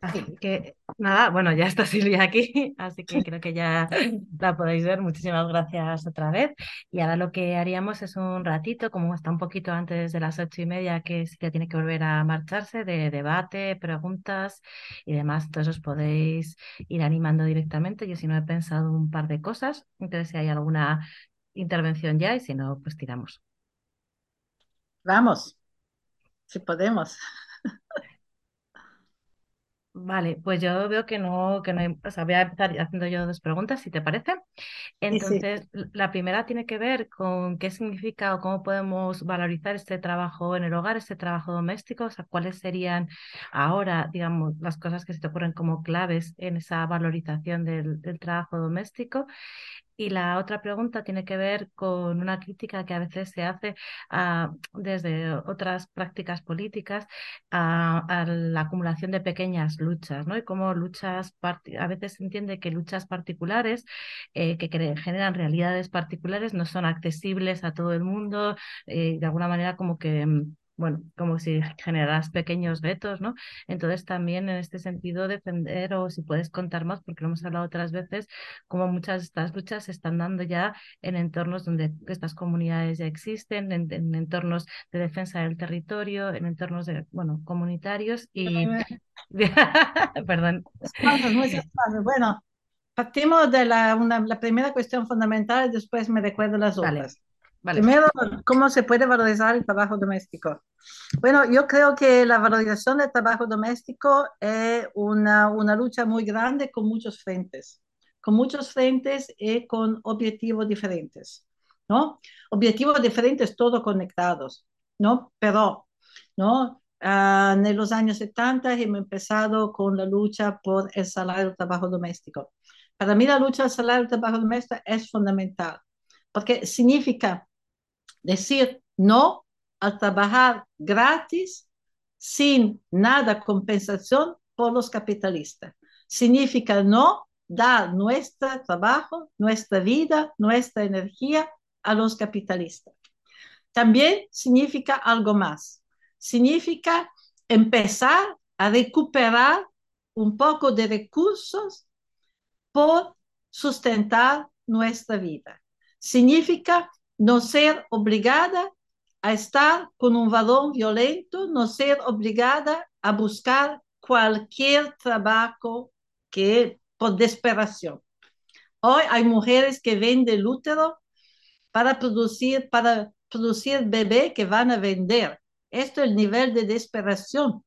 Así que nada, bueno, ya está Silvia aquí, así que creo que ya la podéis ver. Muchísimas gracias otra vez. Y ahora lo que haríamos es un ratito, como está un poquito antes de las ocho y media, que Silvia tiene que volver a marcharse, de debate, preguntas y demás. Entonces os podéis ir animando directamente. Yo si no he pensado un par de cosas, entonces si hay alguna intervención ya y si no, pues tiramos. Vamos, si podemos. Vale, pues yo veo que no, que no hay, o sea, voy a empezar haciendo yo dos preguntas, si te parece. Entonces, la primera tiene que ver con qué significa o cómo podemos valorizar este trabajo en el hogar, este trabajo doméstico, o sea, cuáles serían ahora, digamos, las cosas que se te ocurren como claves en esa valorización del, del trabajo doméstico. Y la otra pregunta tiene que ver con una crítica que a veces se hace desde otras prácticas políticas a, la acumulación de pequeñas luchas, ¿no? Y cómo luchas, a veces se entiende que luchas particulares eh, que generan realidades particulares no son accesibles a todo el mundo, eh, de alguna manera como que mm, bueno, como si generas pequeños retos, ¿no? Entonces también en este sentido defender o si puedes contar más, porque lo hemos hablado otras veces, como muchas de estas luchas se están dando ya en entornos donde estas comunidades ya existen, en, entornos de defensa del territorio, en entornos de, bueno, comunitarios y... Perdón. Bueno, partimos de la, la primera cuestión fundamental y después me recuerdo las otras. Primero, ¿cómo se puede valorizar el trabajo doméstico? Bueno, yo creo que la valorización del trabajo doméstico es una, una lucha muy grande con muchos frentes, con muchos frentes y con objetivos diferentes, ¿no? Objetivos diferentes, todos conectados, ¿no? Pero, ¿no? Ah, en los años 70 hemos empezado con la lucha por el salario del trabajo doméstico. Para mí la lucha del salario del trabajo doméstico es fundamental, porque significa decir no a trabajar gratis sin nada compensación por los capitalistas. Significa no dar nuestro trabajo, nuestra vida, nuestra energía a los capitalistas. También significa algo más. Significa empezar a recuperar un poco de recursos por sustentar nuestra vida. Significa no ser obligada a estar con un varón violento, no ser obligada a buscar cualquier trabajo que por desesperación. Hoy hay mujeres que venden útero para producir, para producir bebé que van a vender. Esto es el nivel de desesperación.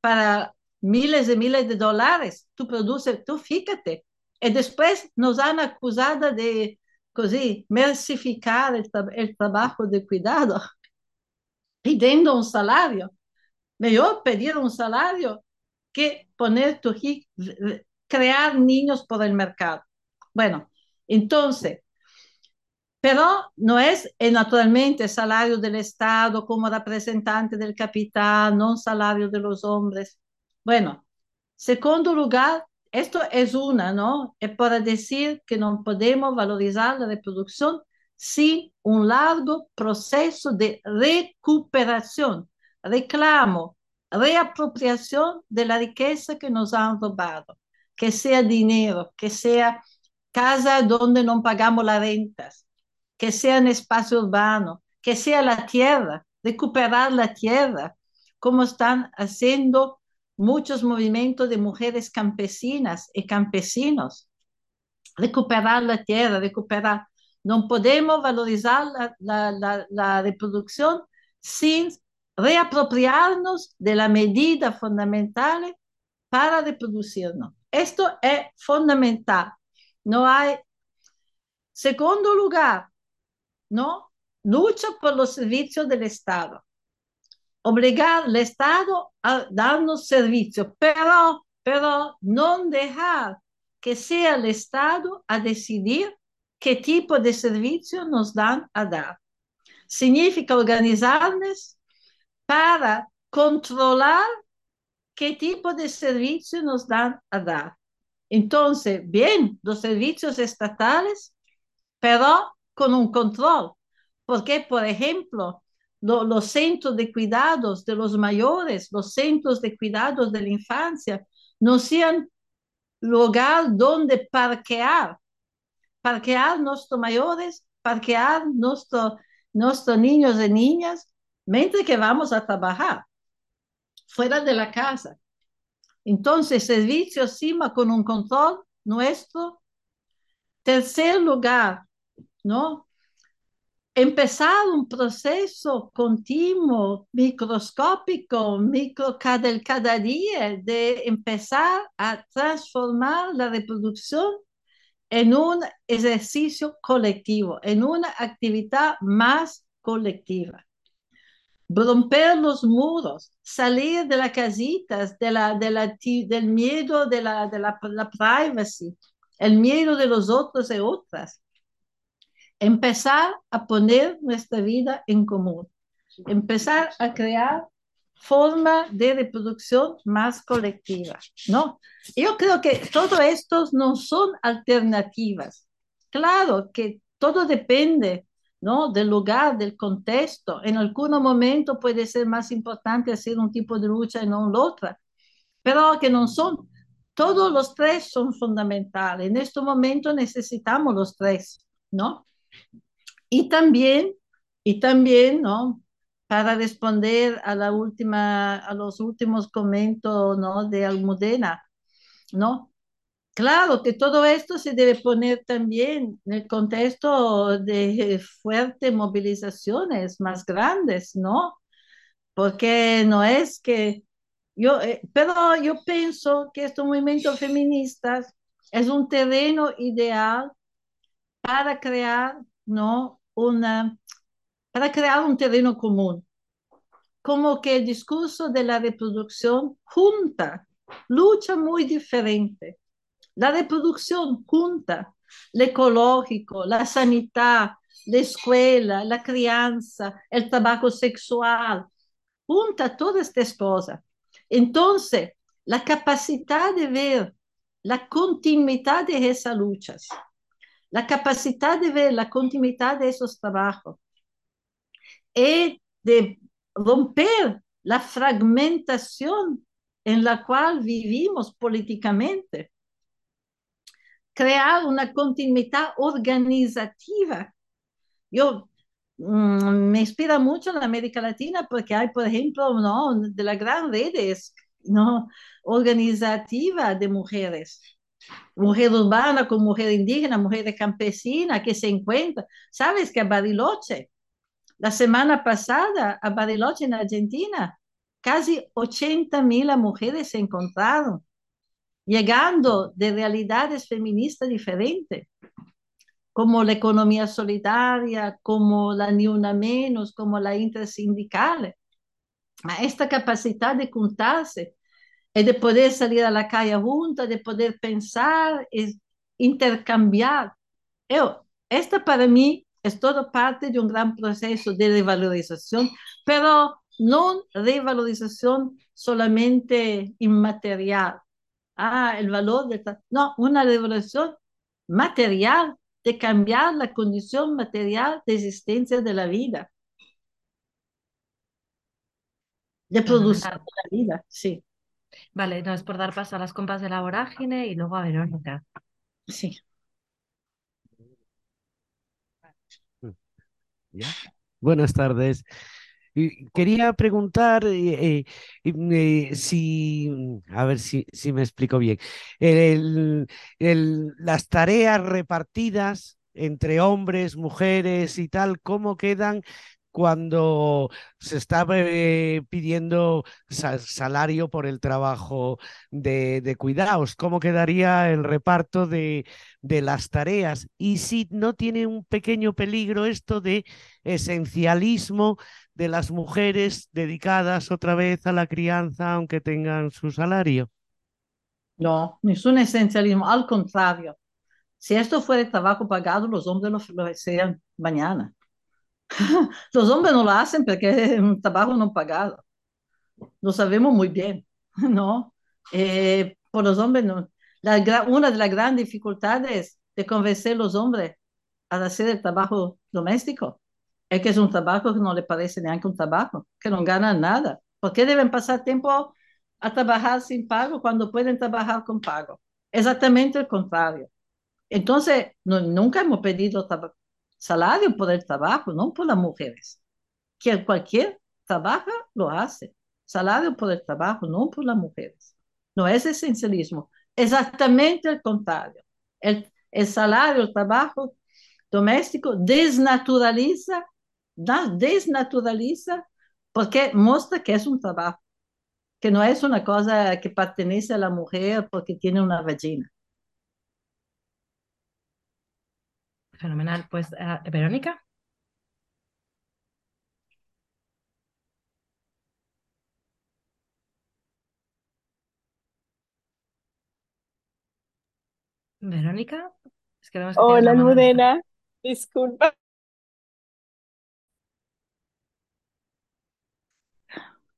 Para miles y miles de dólares, tú produces, tú fíjate. Y después nos han acusado de così mercificar il, trabalho de cuidado pidiendo un salario. Mejor pedir un salario que poner tu crear niños por el mercado. Bueno, entonces, pero no es eh, naturalmente salario del Estado como representante del capital, no salario de los hombres. Bueno, segundo lugar, esto es una, ¿no? Es para decir que no podemos valorizar la reproducción sin un largo proceso de recuperación, reclamo, reapropiación de la riqueza que nos han robado, que sea dinero, que sea casa donde no pagamos las rentas, que sea en espacio urbano, que sea la tierra, recuperar la tierra, como están haciendo muchos movimientos de mujeres campesinas y campesinos. Recuperar la tierra, recuperar. No podemos valorizar la, reproducción sin reapropiarnos de la medida fundamental para reproducirnos. Esto es fundamental. No hay. Segundo lugar, ¿no? Lucha por los servicios del Estado. Obligar al Estado a darnos servicios, pero, pero no dejar que sea el Estado a decidir qué tipo de servicio nos dan a dar. Significa organizarnos para controlar qué tipo de servicio nos dan a dar. Entonces, bien, los servicios estatales, pero con un control. Porque, por ejemplo, lo, los centros de cuidados de los mayores, los centros de cuidados de la infancia, no sean lugar donde parquear, parquear nuestros mayores, parquear nuestro, nuestros niños y niñas, mientras que vamos a trabajar fuera de la casa. Entonces, servicio encima con un control nuestro. Tercer lugar, ¿no? Empezar un proceso continuo, microscópico, micro cada, cada día, de empezar a transformar la reproducción en un ejercicio colectivo, en una actividad más colectiva romper los muros, salir de las casitas, de del miedo de, la, de la, la privacy, el miedo de los otros y otras. Empezar a poner nuestra vida en común, empezar a crear forma de reproducción más colectiva, ¿no? Yo creo que todo esto no son alternativas. Claro que todo depende ¿no? Del lugar, del contexto. En algún momento puede ser más importante hacer un tipo de lucha y no otra, pero que no son. Todos los tres son fundamentales. En este momento necesitamos los tres, ¿no? Y también, y también, ¿no? Para responder a la última, a los últimos comentarios, ¿no? De Almudena, ¿no? Claro que todo esto se debe poner también en el contexto de fuertes movilizaciones más grandes, ¿no? Porque no es que yo, eh, pero yo pienso que estos movimientos feministas es un terreno ideal para crear, ¿no? Una, para crear un terreno común. Como que el discurso de la reproducción junta, lucha muy diferente la reproducción junta, lo ecológico, la sanidad, la escuela, la crianza, el trabajo sexual, junta todas estas cosas. Entonces, la capacidad de ver la continuidad de esas luchas, la capacidad de ver la continuidad de esos trabajos y de romper la fragmentación en la cual vivimos políticamente crear una continuidad organizativa. Yo mmm, me inspira mucho en América Latina porque hay, por ejemplo, ¿no? de las grandes redes ¿no? organizativas de mujeres. Mujer urbana con mujer indígena, mujer campesina que se encuentran. ¿Sabes que a Bariloche, la semana pasada, a Bariloche en Argentina, casi 80 mil mujeres se encontraron llegando de realidades feministas diferentes, como la economía solidaria, como la Ni Una Menos, como la intersindical. Esta capacidad de juntarse y de poder salir a la calle juntas, de poder pensar, y intercambiar. Yo, esta para mí es todo parte de un gran proceso de revalorización, pero no revalorización solamente inmaterial, ah, el valor de... No, una revolución material, de cambiar la condición material de existencia de la vida. De producción de la vida, sí. Vale, no es por dar paso a las compas de la vorágine y luego a Verónica. Sí. Buenas tardes. Quería preguntar eh, eh, eh, si, a ver si, si, me explico bien, las tareas repartidas entre hombres, mujeres y tal, ¿cómo quedan cuando se está eh, pidiendo salario por el trabajo de, cuidados? ¿Cómo quedaría el reparto de, las tareas? Y si no tiene un pequeño peligro esto de esencialismo de las mujeres dedicadas otra vez a la crianza, aunque tengan su salario. No, ningún esencialismo, al contrario. Si esto fuera trabajo pagado, los hombres lo, lo hacían mañana. Los hombres no lo hacen porque es un trabajo no pagado. Lo sabemos muy bien, ¿no? Eh, por los hombres, una de las grandes dificultades de convencer a los hombres a hacer el trabajo doméstico es que es un trabajo que no le parece ni un trabajo, que no ganan nada. ¿Por qué deben pasar tiempo a trabajar sin pago cuando pueden trabajar con pago? Exactamente el contrario. Entonces, nunca hemos pedido salario por el trabajo, no por las mujeres. Que cualquier trabaja, lo hace. Salario por el trabajo, no por las mujeres. No es esencialismo. Exactamente el contrario. El, el salario, el trabajo doméstico desnaturaliza, desnaturaliza porque muestra que es un trabajo, que no es una cosa que pertenece a la mujer porque tiene una vagina. Fenomenal. Pues, uh, Verónica. Verónica. Es que Hola, Almudena. Disculpa.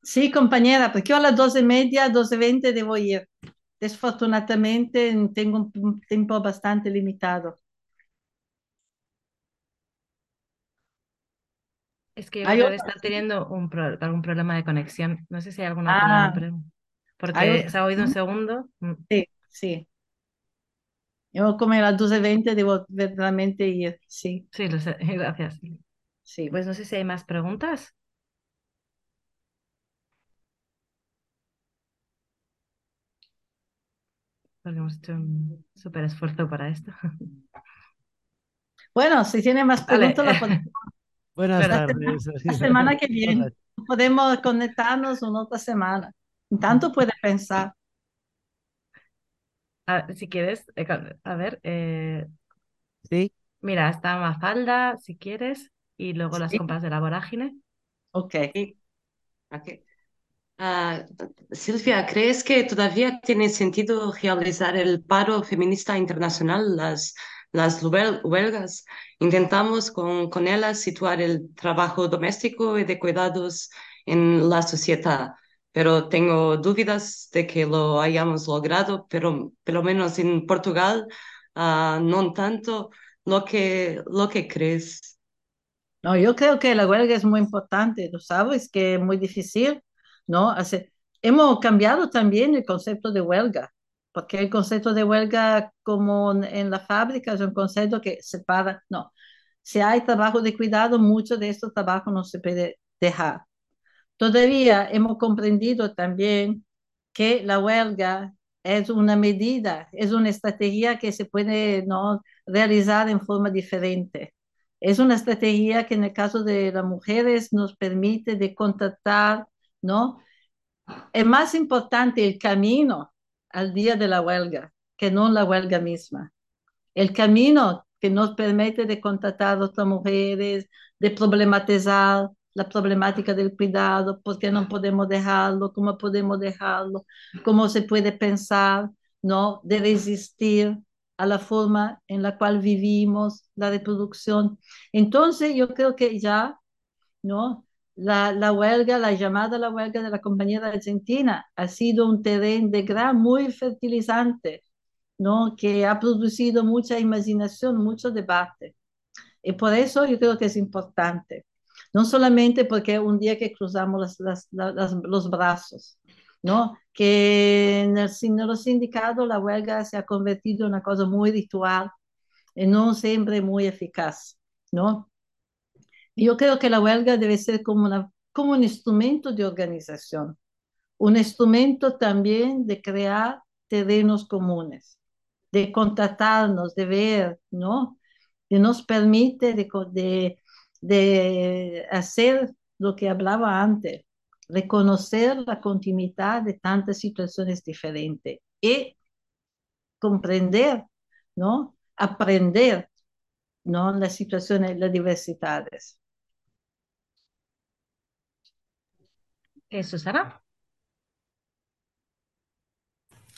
Sí, compañera, porque yo a las doce y media, doce veinte debo ir. Desfortunadamente tengo un tiempo bastante limitado. Es que debe estar teniendo un algún problema de conexión. No sé si hay alguna ah, Porque se ha oído un segundo. Mm. Sí, sí. Yo como a las 12.20 debo verdaderamente ir, sí. Sí, lo sé. Gracias. Sí. Pues no sé si hay más preguntas. Porque hemos hecho un súper esfuerzo para esto. Bueno, si tiene más preguntas, la podemos Buenas tardes. La semana que viene podemos conectarnos una otra semana. Tanto puede pensar. si quieres, eh, a ver. Eh, sí. Mira, está Mafalda, si quieres, y luego las compras de la vorágine. Ok. okay. Ah, Silvia, ¿crees que todavía tiene sentido realizar el paro feminista internacional, las las huelgas, intentamos con, con ellas situar el trabajo doméstico y de cuidados en la sociedad, pero tengo dudas de que lo hayamos logrado, pero lo menos en Portugal uh, no tanto lo que, lo que crees. No, yo creo que la huelga es muy importante, tú sabes que es muy difícil, ¿no? Hace, hemos cambiado también el concepto de huelga porque el concepto de huelga como en la fábrica es un concepto que separa, no, si hay trabajo de cuidado, mucho de este trabajo no se puede dejar. Todavía hemos comprendido también que la huelga es una medida, es una estrategia que se puede ¿no? realizar en forma diferente. Es una estrategia que en el caso de las mujeres nos permite de contactar, ¿no? Es más importante el camino al día de la huelga, que no la huelga misma. El camino que nos permite de contactar a otras mujeres, de problematizar la problemática del cuidado, por qué no podemos dejarlo, cómo podemos dejarlo, cómo se puede pensar, ¿no? De resistir a la forma en la cual vivimos la reproducción. Entonces, yo creo que ya, ¿no? La, la huelga, la llamada a la huelga de la compañera argentina ha sido un terreno de gran, muy fertilizante, ¿no? que ha producido mucha imaginación, mucho debate. Y por eso yo creo que es importante, no solamente porque un día que cruzamos las, los brazos, ¿no? que en, el, en los sindicatos la huelga se ha convertido en una cosa muy ritual y no siempre muy eficaz. ¿no? Yo creo que la huelga debe ser como, una, como un instrumento de organización, un instrumento también de crear terrenos comunes, de contratarnos, de ver, ¿no? Que nos permite de, de, de hacer lo que hablaba antes, reconocer la continuidad de tantas situaciones diferentes y comprender, ¿no? Aprender, ¿no? Las situaciones, las diversidades. Susana.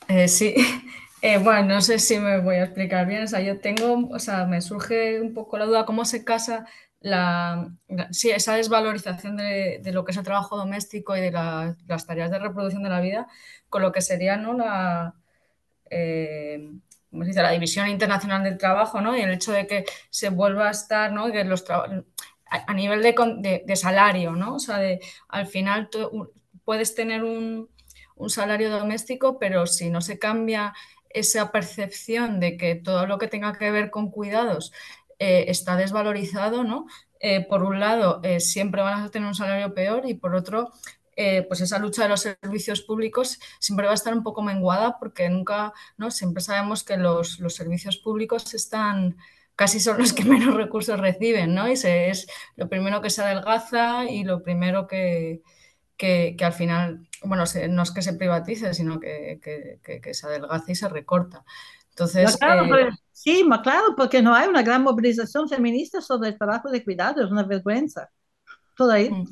Eh, sí, eh, bueno, no sé si me voy a explicar bien. O sea, yo tengo, o sea, me surge un poco la duda cómo se casa la, la esa desvalorización de, de, lo que es el trabajo doméstico y de la, las tareas de reproducción de la vida con lo que sería ¿no? la, eh, ¿cómo se la división internacional del trabajo ¿no? y el hecho de que se vuelva a estar ¿no? que los a nivel de, de, de, salario, ¿no? O sea, de, al final puedes tener un, un, salario doméstico, pero si no se cambia esa percepción de que todo lo que tenga que ver con cuidados eh, está desvalorizado, ¿no? Eh, por un lado, eh, siempre van a tener un salario peor y por otro, pues esa lucha de los servicios públicos siempre va a estar un poco menguada porque nunca, ¿no? Siempre sabemos que los, los servicios públicos están casi son los que menos recursos reciben, ¿no? Y se, es lo primero que se adelgaza y lo primero que, que, que al final, bueno, se, no es que se privatice, sino que, que, se adelgaza y se recorta. Entonces, claro, eh, pues, sí, claro, porque no hay una gran movilización feminista sobre el trabajo de cuidado, es una vergüenza. Todo ahí. Mm.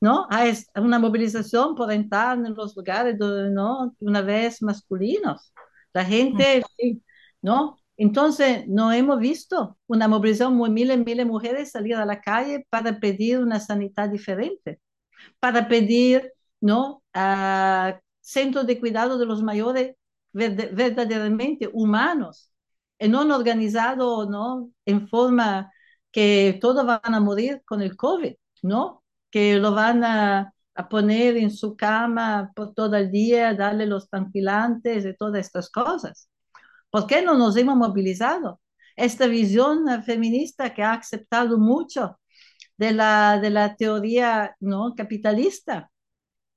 ¿no? Hay una movilización por entrar en los lugares, ¿no? Una vez masculinos. La gente, mm. ¿no? Entonces, no hemos visto una movilización de miles y miles de mujeres salir a la calle para pedir una sanidad diferente, para pedir ¿no? Centros de cuidado de los mayores verdaderamente humanos, y no organizados ¿no? en forma que todos van a morir con el COVID, ¿no? que lo van a, a poner en su cama por todo el día, darle los tranquilantes y todas estas cosas. ¿Por qué no nos hemos movilizado? Esta visión feminista que ha aceptado mucho de la, de la teoría ¿no? capitalista,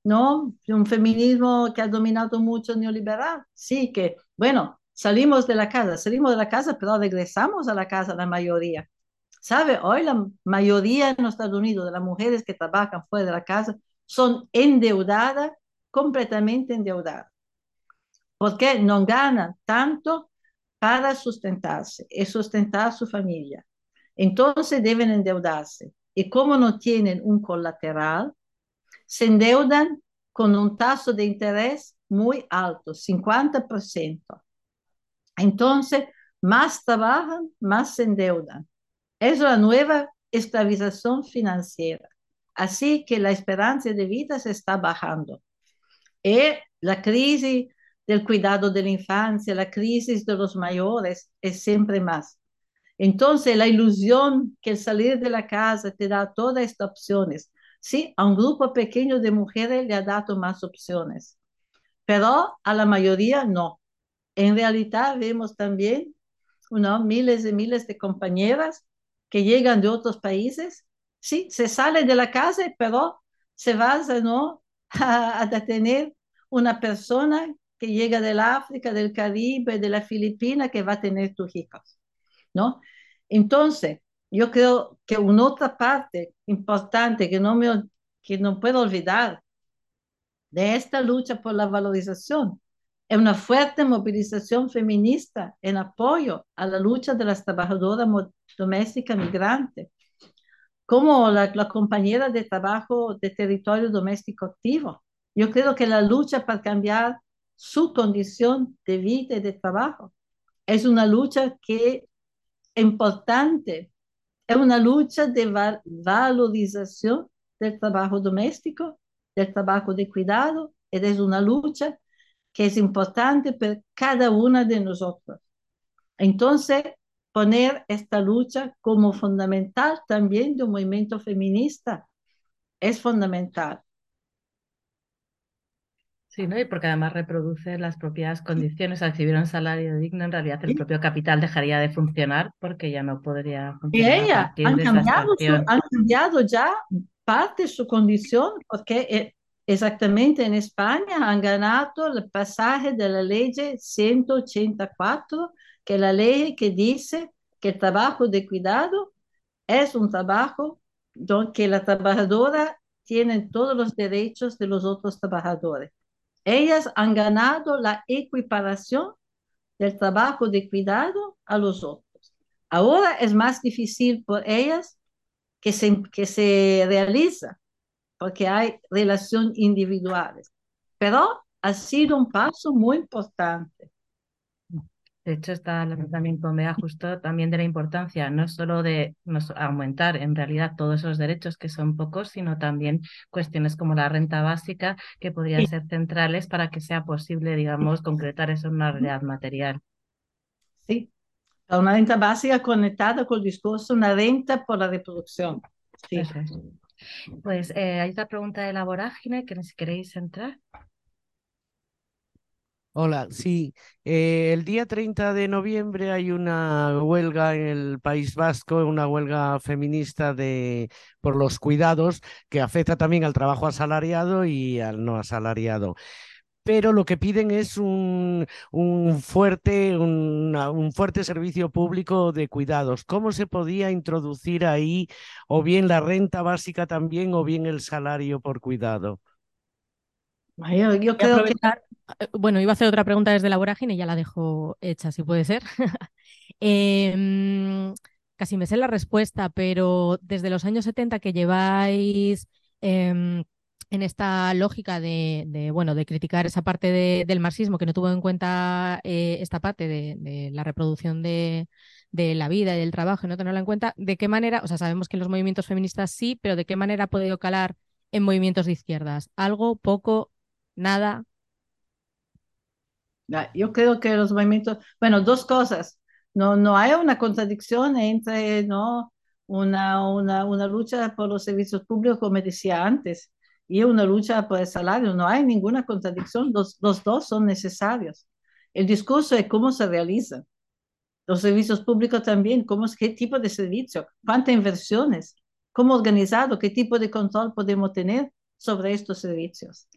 ¿no? Un feminismo que ha dominado mucho neoliberal. Sí, que, bueno, salimos de la casa, salimos de la casa, pero regresamos a la casa la mayoría. ¿Sabe? Hoy la mayoría en Estados Unidos de las mujeres que trabajan fuera de la casa son endeudadas, completamente endeudadas porque no ganan tanto para sustentarse y sustentar a su familia. Entonces deben endeudarse. Y como no tienen un colateral, se endeudan con un taso de interés muy alto, 50%. Entonces, más trabajan, más se endeudan. Es la nueva esclavización financiera. Así que la esperanza de vida se está bajando. Y la crisis del cuidado de la infancia, la crisis de los mayores es siempre más. Entonces, la ilusión que el salir de la casa te da todas estas opciones, sí, a un grupo pequeño de mujeres le ha dado más opciones, pero a la mayoría no. En realidad vemos también ¿no? miles y miles de compañeras que llegan de otros países, sí, se sale de la casa, pero se va ¿no? a, a tener una persona que llega del África, del Caribe, de la Filipina, que va a tener tus hijos, ¿no? Entonces, yo creo que una otra parte importante que no, me, que no puedo olvidar de esta lucha por la valorización es una fuerte movilización feminista en apoyo a la lucha de las trabajadoras domésticas migrantes, como la, la compañera de trabajo de territorio doméstico activo. Yo creo que la lucha para cambiar su condición de vida y de trabajo. Es una lucha que es importante, es una lucha de valorización del trabajo doméstico, del trabajo de cuidado, es una lucha que es importante para cada una de nosotros. Entonces, poner esta lucha como fundamental también de un movimiento feminista es fundamental. Sí, ¿no? Y porque además reproduce las propias condiciones. Al recibir un salario digno, en realidad el propio capital dejaría de funcionar porque ya no podría funcionar. Y ella han cambiado, han cambiado ya parte de su condición porque eh, exactamente en España han ganado el pasaje de la ley 184 que la ley que dice que el trabajo de cuidado es un trabajo donde la trabajadora tiene todos los derechos de los otros trabajadores. Ellas han ganado la equiparación del trabajo de cuidado a los otros. Ahora es más difícil por ellas que se, que se realiza, porque hay relaciones individuales. Pero ha sido un paso muy importante. De hecho, está también Pomea justo también de la importancia no solo de aumentar en realidad todos esos derechos que son pocos, sino también cuestiones como la renta básica que podrían ser centrales para que sea posible, digamos, concretar eso en una realidad material. Sí, una renta básica conectada con el discurso, una renta por la reproducción. Sí. Pues eh, hay otra pregunta de la vorágine que si queréis entrar. Hola, sí. Eh, el día 30 de noviembre hay una huelga en el País Vasco, una huelga feminista de, por los cuidados que afecta también al trabajo asalariado y al no asalariado. Pero lo que piden es un, un fuerte, un fuerte servicio público de cuidados. ¿Cómo se podía introducir ahí o bien la renta básica también o bien el salario por cuidado? Yo, creo que... Eh, bueno, iba a hacer otra pregunta desde la vorágine y ya la dejo hecha, si puede ser. Em, casi me sé la respuesta, pero desde los años 70 que lleváis em, en esta lógica de, bueno, de criticar esa parte del marxismo que no tuvo en cuenta eh, esta parte de, la reproducción de, la vida y del trabajo y no tenerla en cuenta, ¿de qué manera, o sea, sabemos que en los movimientos feministas sí, pero ¿de qué manera ha podido calar en movimientos de izquierdas? ¿Algo, poco, nada? Yo creo que los movimientos, bueno, dos cosas. No, no hay una contradicción entre ¿no? una, una, una lucha por los servicios públicos, como decía antes, y una lucha por el salario. No hay ninguna contradicción, los, los dos son necesarios. El discurso es cómo se realiza. Los servicios públicos también, cómo, qué tipo de servicio, cuántas inversiones, cómo organizado, qué tipo de control podemos tener sobre estos servicios.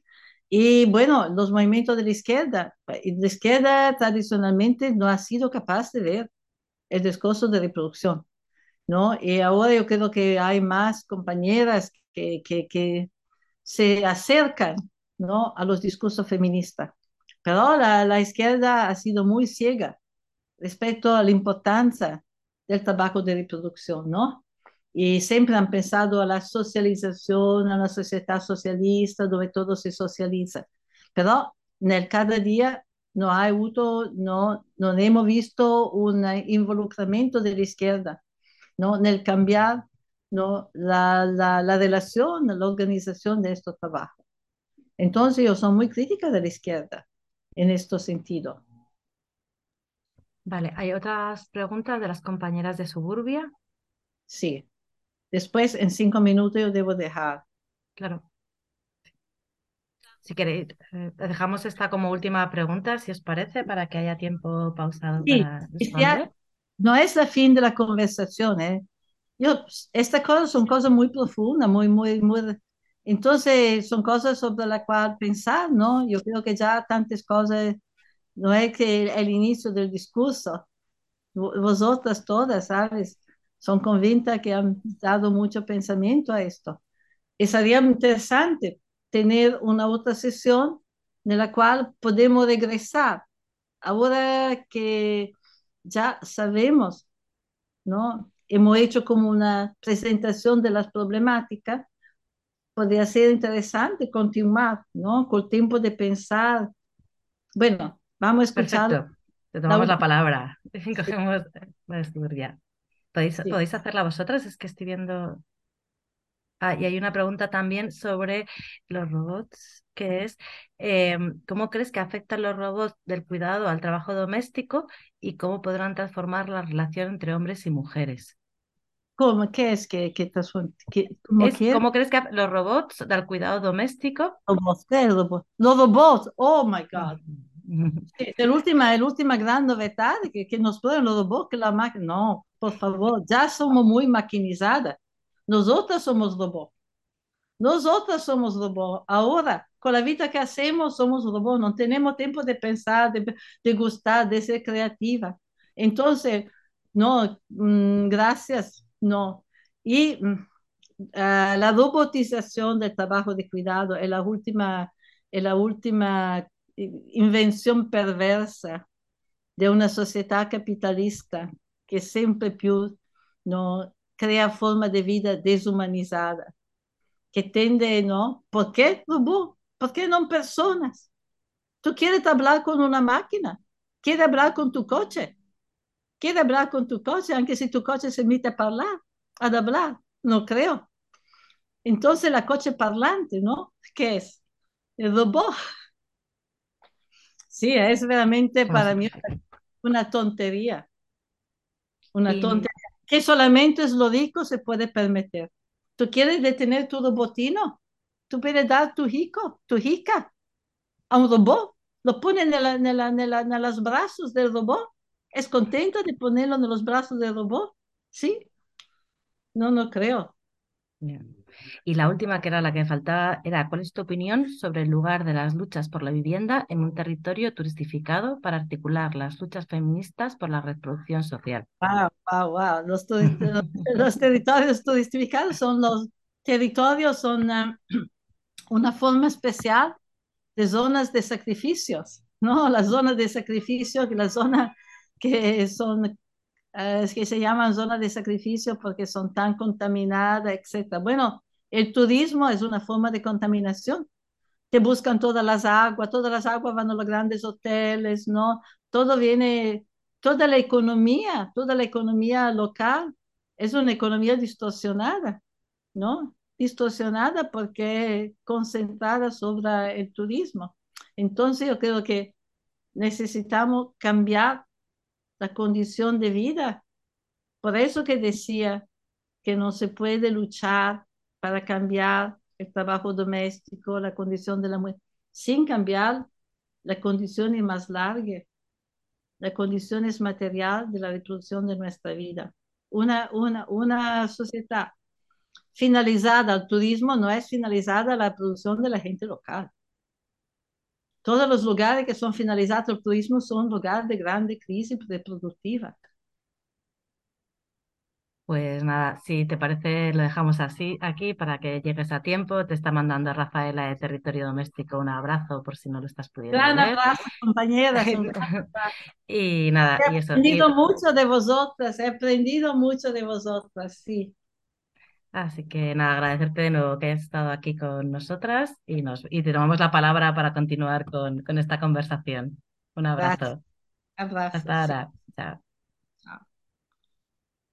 Y bueno, los movimientos de la izquierda, la izquierda tradicionalmente no ha sido capaz de ver el discurso de reproducción, ¿no? Y ahora yo creo que hay más compañeras que, que, que se acercan, ¿no? A los discursos feministas. Pero la, la izquierda ha sido muy ciega respecto a la importancia del trabajo de reproducción, ¿no? Y siempre han pensado a la socialización, a la sociedad socialista, donde todo se socializa. Pero en el cada día no hay no, no hemos visto un involucramiento de la izquierda, ¿no? En el cambiar ¿no? la, la, la relación, la organización de estos trabajos. Entonces yo soy muy crítica de la izquierda en este sentido. Vale, ¿hay otras preguntas de las compañeras de Suburbia? Sí. Después, en cinco minutos, yo debo dejar. Claro. Si queréis, eh, dejamos esta como última pregunta, si os parece, para que haya tiempo pausado sí, para responder. no es el fin de la conversación, ¿eh? Yo, estas cosas son cosas muy profundas, muy, muy, muy... Entonces, son cosas sobre las cuales pensar, ¿no? Yo creo que ya tantas cosas, no es que el inicio del discurso, vosotras todas, ¿sabes? Son convintas que han dado mucho pensamiento a esto. Y sería interesante tener una otra sesión en la cual podemos regresar. Ahora que ya sabemos, ¿no? Hemos hecho como una presentación de las problemáticas, podría ser interesante continuar, ¿no? Con el tiempo de pensar. Bueno, vamos a escuchar. Perfecto. Te tomamos la, palabra. Cogemos la ¿Podéis, ¿Podéis hacerla vosotras? Es que estoy viendo... Ah, y hay una pregunta también sobre los robots, que es, em, ¿cómo crees que afectan los robots del cuidado al trabajo doméstico y cómo podrán transformar la relación entre hombres y mujeres? ¿Cómo? ¿Qué es que, que, que- ¿Cómo, quiere? ¿Cómo crees que los robots del cuidado doméstico? Robots, ¿qué robot? Los robots, oh my God. Sí, El última, el última gran novedad que, que nos ponen los robots, que la máquina, no, por favor, ya somos muy maquinizadas. Nosotras somos robots. Nosotras somos robots. Ahora, con la vida que hacemos, somos robots. No tenemos tiempo de pensar, de, de gustar, de ser creativa. Entonces, no, gracias, no. Y ah, la robotización del trabajo de cuidado es la última, es la última eh, invención perversa de una sociedad capitalista que sempre più no, crea forma de vida deshumanizada, que tende, ¿no? ¿Por qué robot? ¿Por qué no personas? ¿Tú quieres hablar con una máquina? ¿Quieres hablar con tu coche? ¿Quieres hablar con tu coche? Aunque si tu coche se emite a hablar, a hablar, no creo. Entonces la coche parlante, ¿no? ¿Qué es? El robot. Sí, es realmente para mí una tontería. Una Y- tontería que solamente es lo rico se puede permitir. ¿Tú quieres detener tu robotino? ¿Tú puedes dar tu hijo, tu hija a un robot? Lo pones en, la- en la- en la- en los brazos del robot. ¿Es contento de ponerlo en los brazos del robot? ¿Sí? No, no creo. Bien. Y la última, que era la que faltaba, era ¿cuál es tu opinión sobre el lugar de las luchas por la vivienda en un territorio turistificado para articular las luchas feministas por la reproducción social? Wow, wow, wow. Los, los- los territorios turistificados son los territorios, son ah, una forma especial de zonas de sacrificios, ¿no? Las zonas de sacrificio, las zonas que son, eh, que se llaman zonas de sacrificio porque son tan contaminadas, etc. Bueno, el turismo es una forma de contaminación. Te buscan todas las aguas, todas las aguas van a los grandes hoteles, ¿no? Todo viene, toda la economía, toda la economía local es una economía distorsionada, ¿no? Distorsionada porque concentrada sobre el turismo. Entonces yo creo que necesitamos cambiar la condición de vida. Por eso que decía que no se puede luchar para cambiar el trabajo doméstico, la condición de la mujer, sin cambiar la condición más larga, la condición material de la reproducción de nuestra vida. Una, una, una sociedad finalizada al turismo no es finalizada la producción de la gente local. Todos los lugares que son finalizados al turismo son lugares de grande crisis reproductiva. Pues nada, si te parece, lo dejamos así aquí para que llegues a tiempo. Te está mandando Rafaela de Territorio Doméstico un abrazo por si no lo estás pudiendo Gran abrazo, compañeras. abrazo. Y nada, He y eso. y- aprendido mucho de vosotras, he aprendido mucho de vosotras, sí. así que nada, agradecerte de nuevo que hayas estado aquí con nosotras y, nos, y te tomamos la palabra para continuar con, con esta conversación. Un abrazo. Gracias. Abrazo. Hasta ahora. Chao.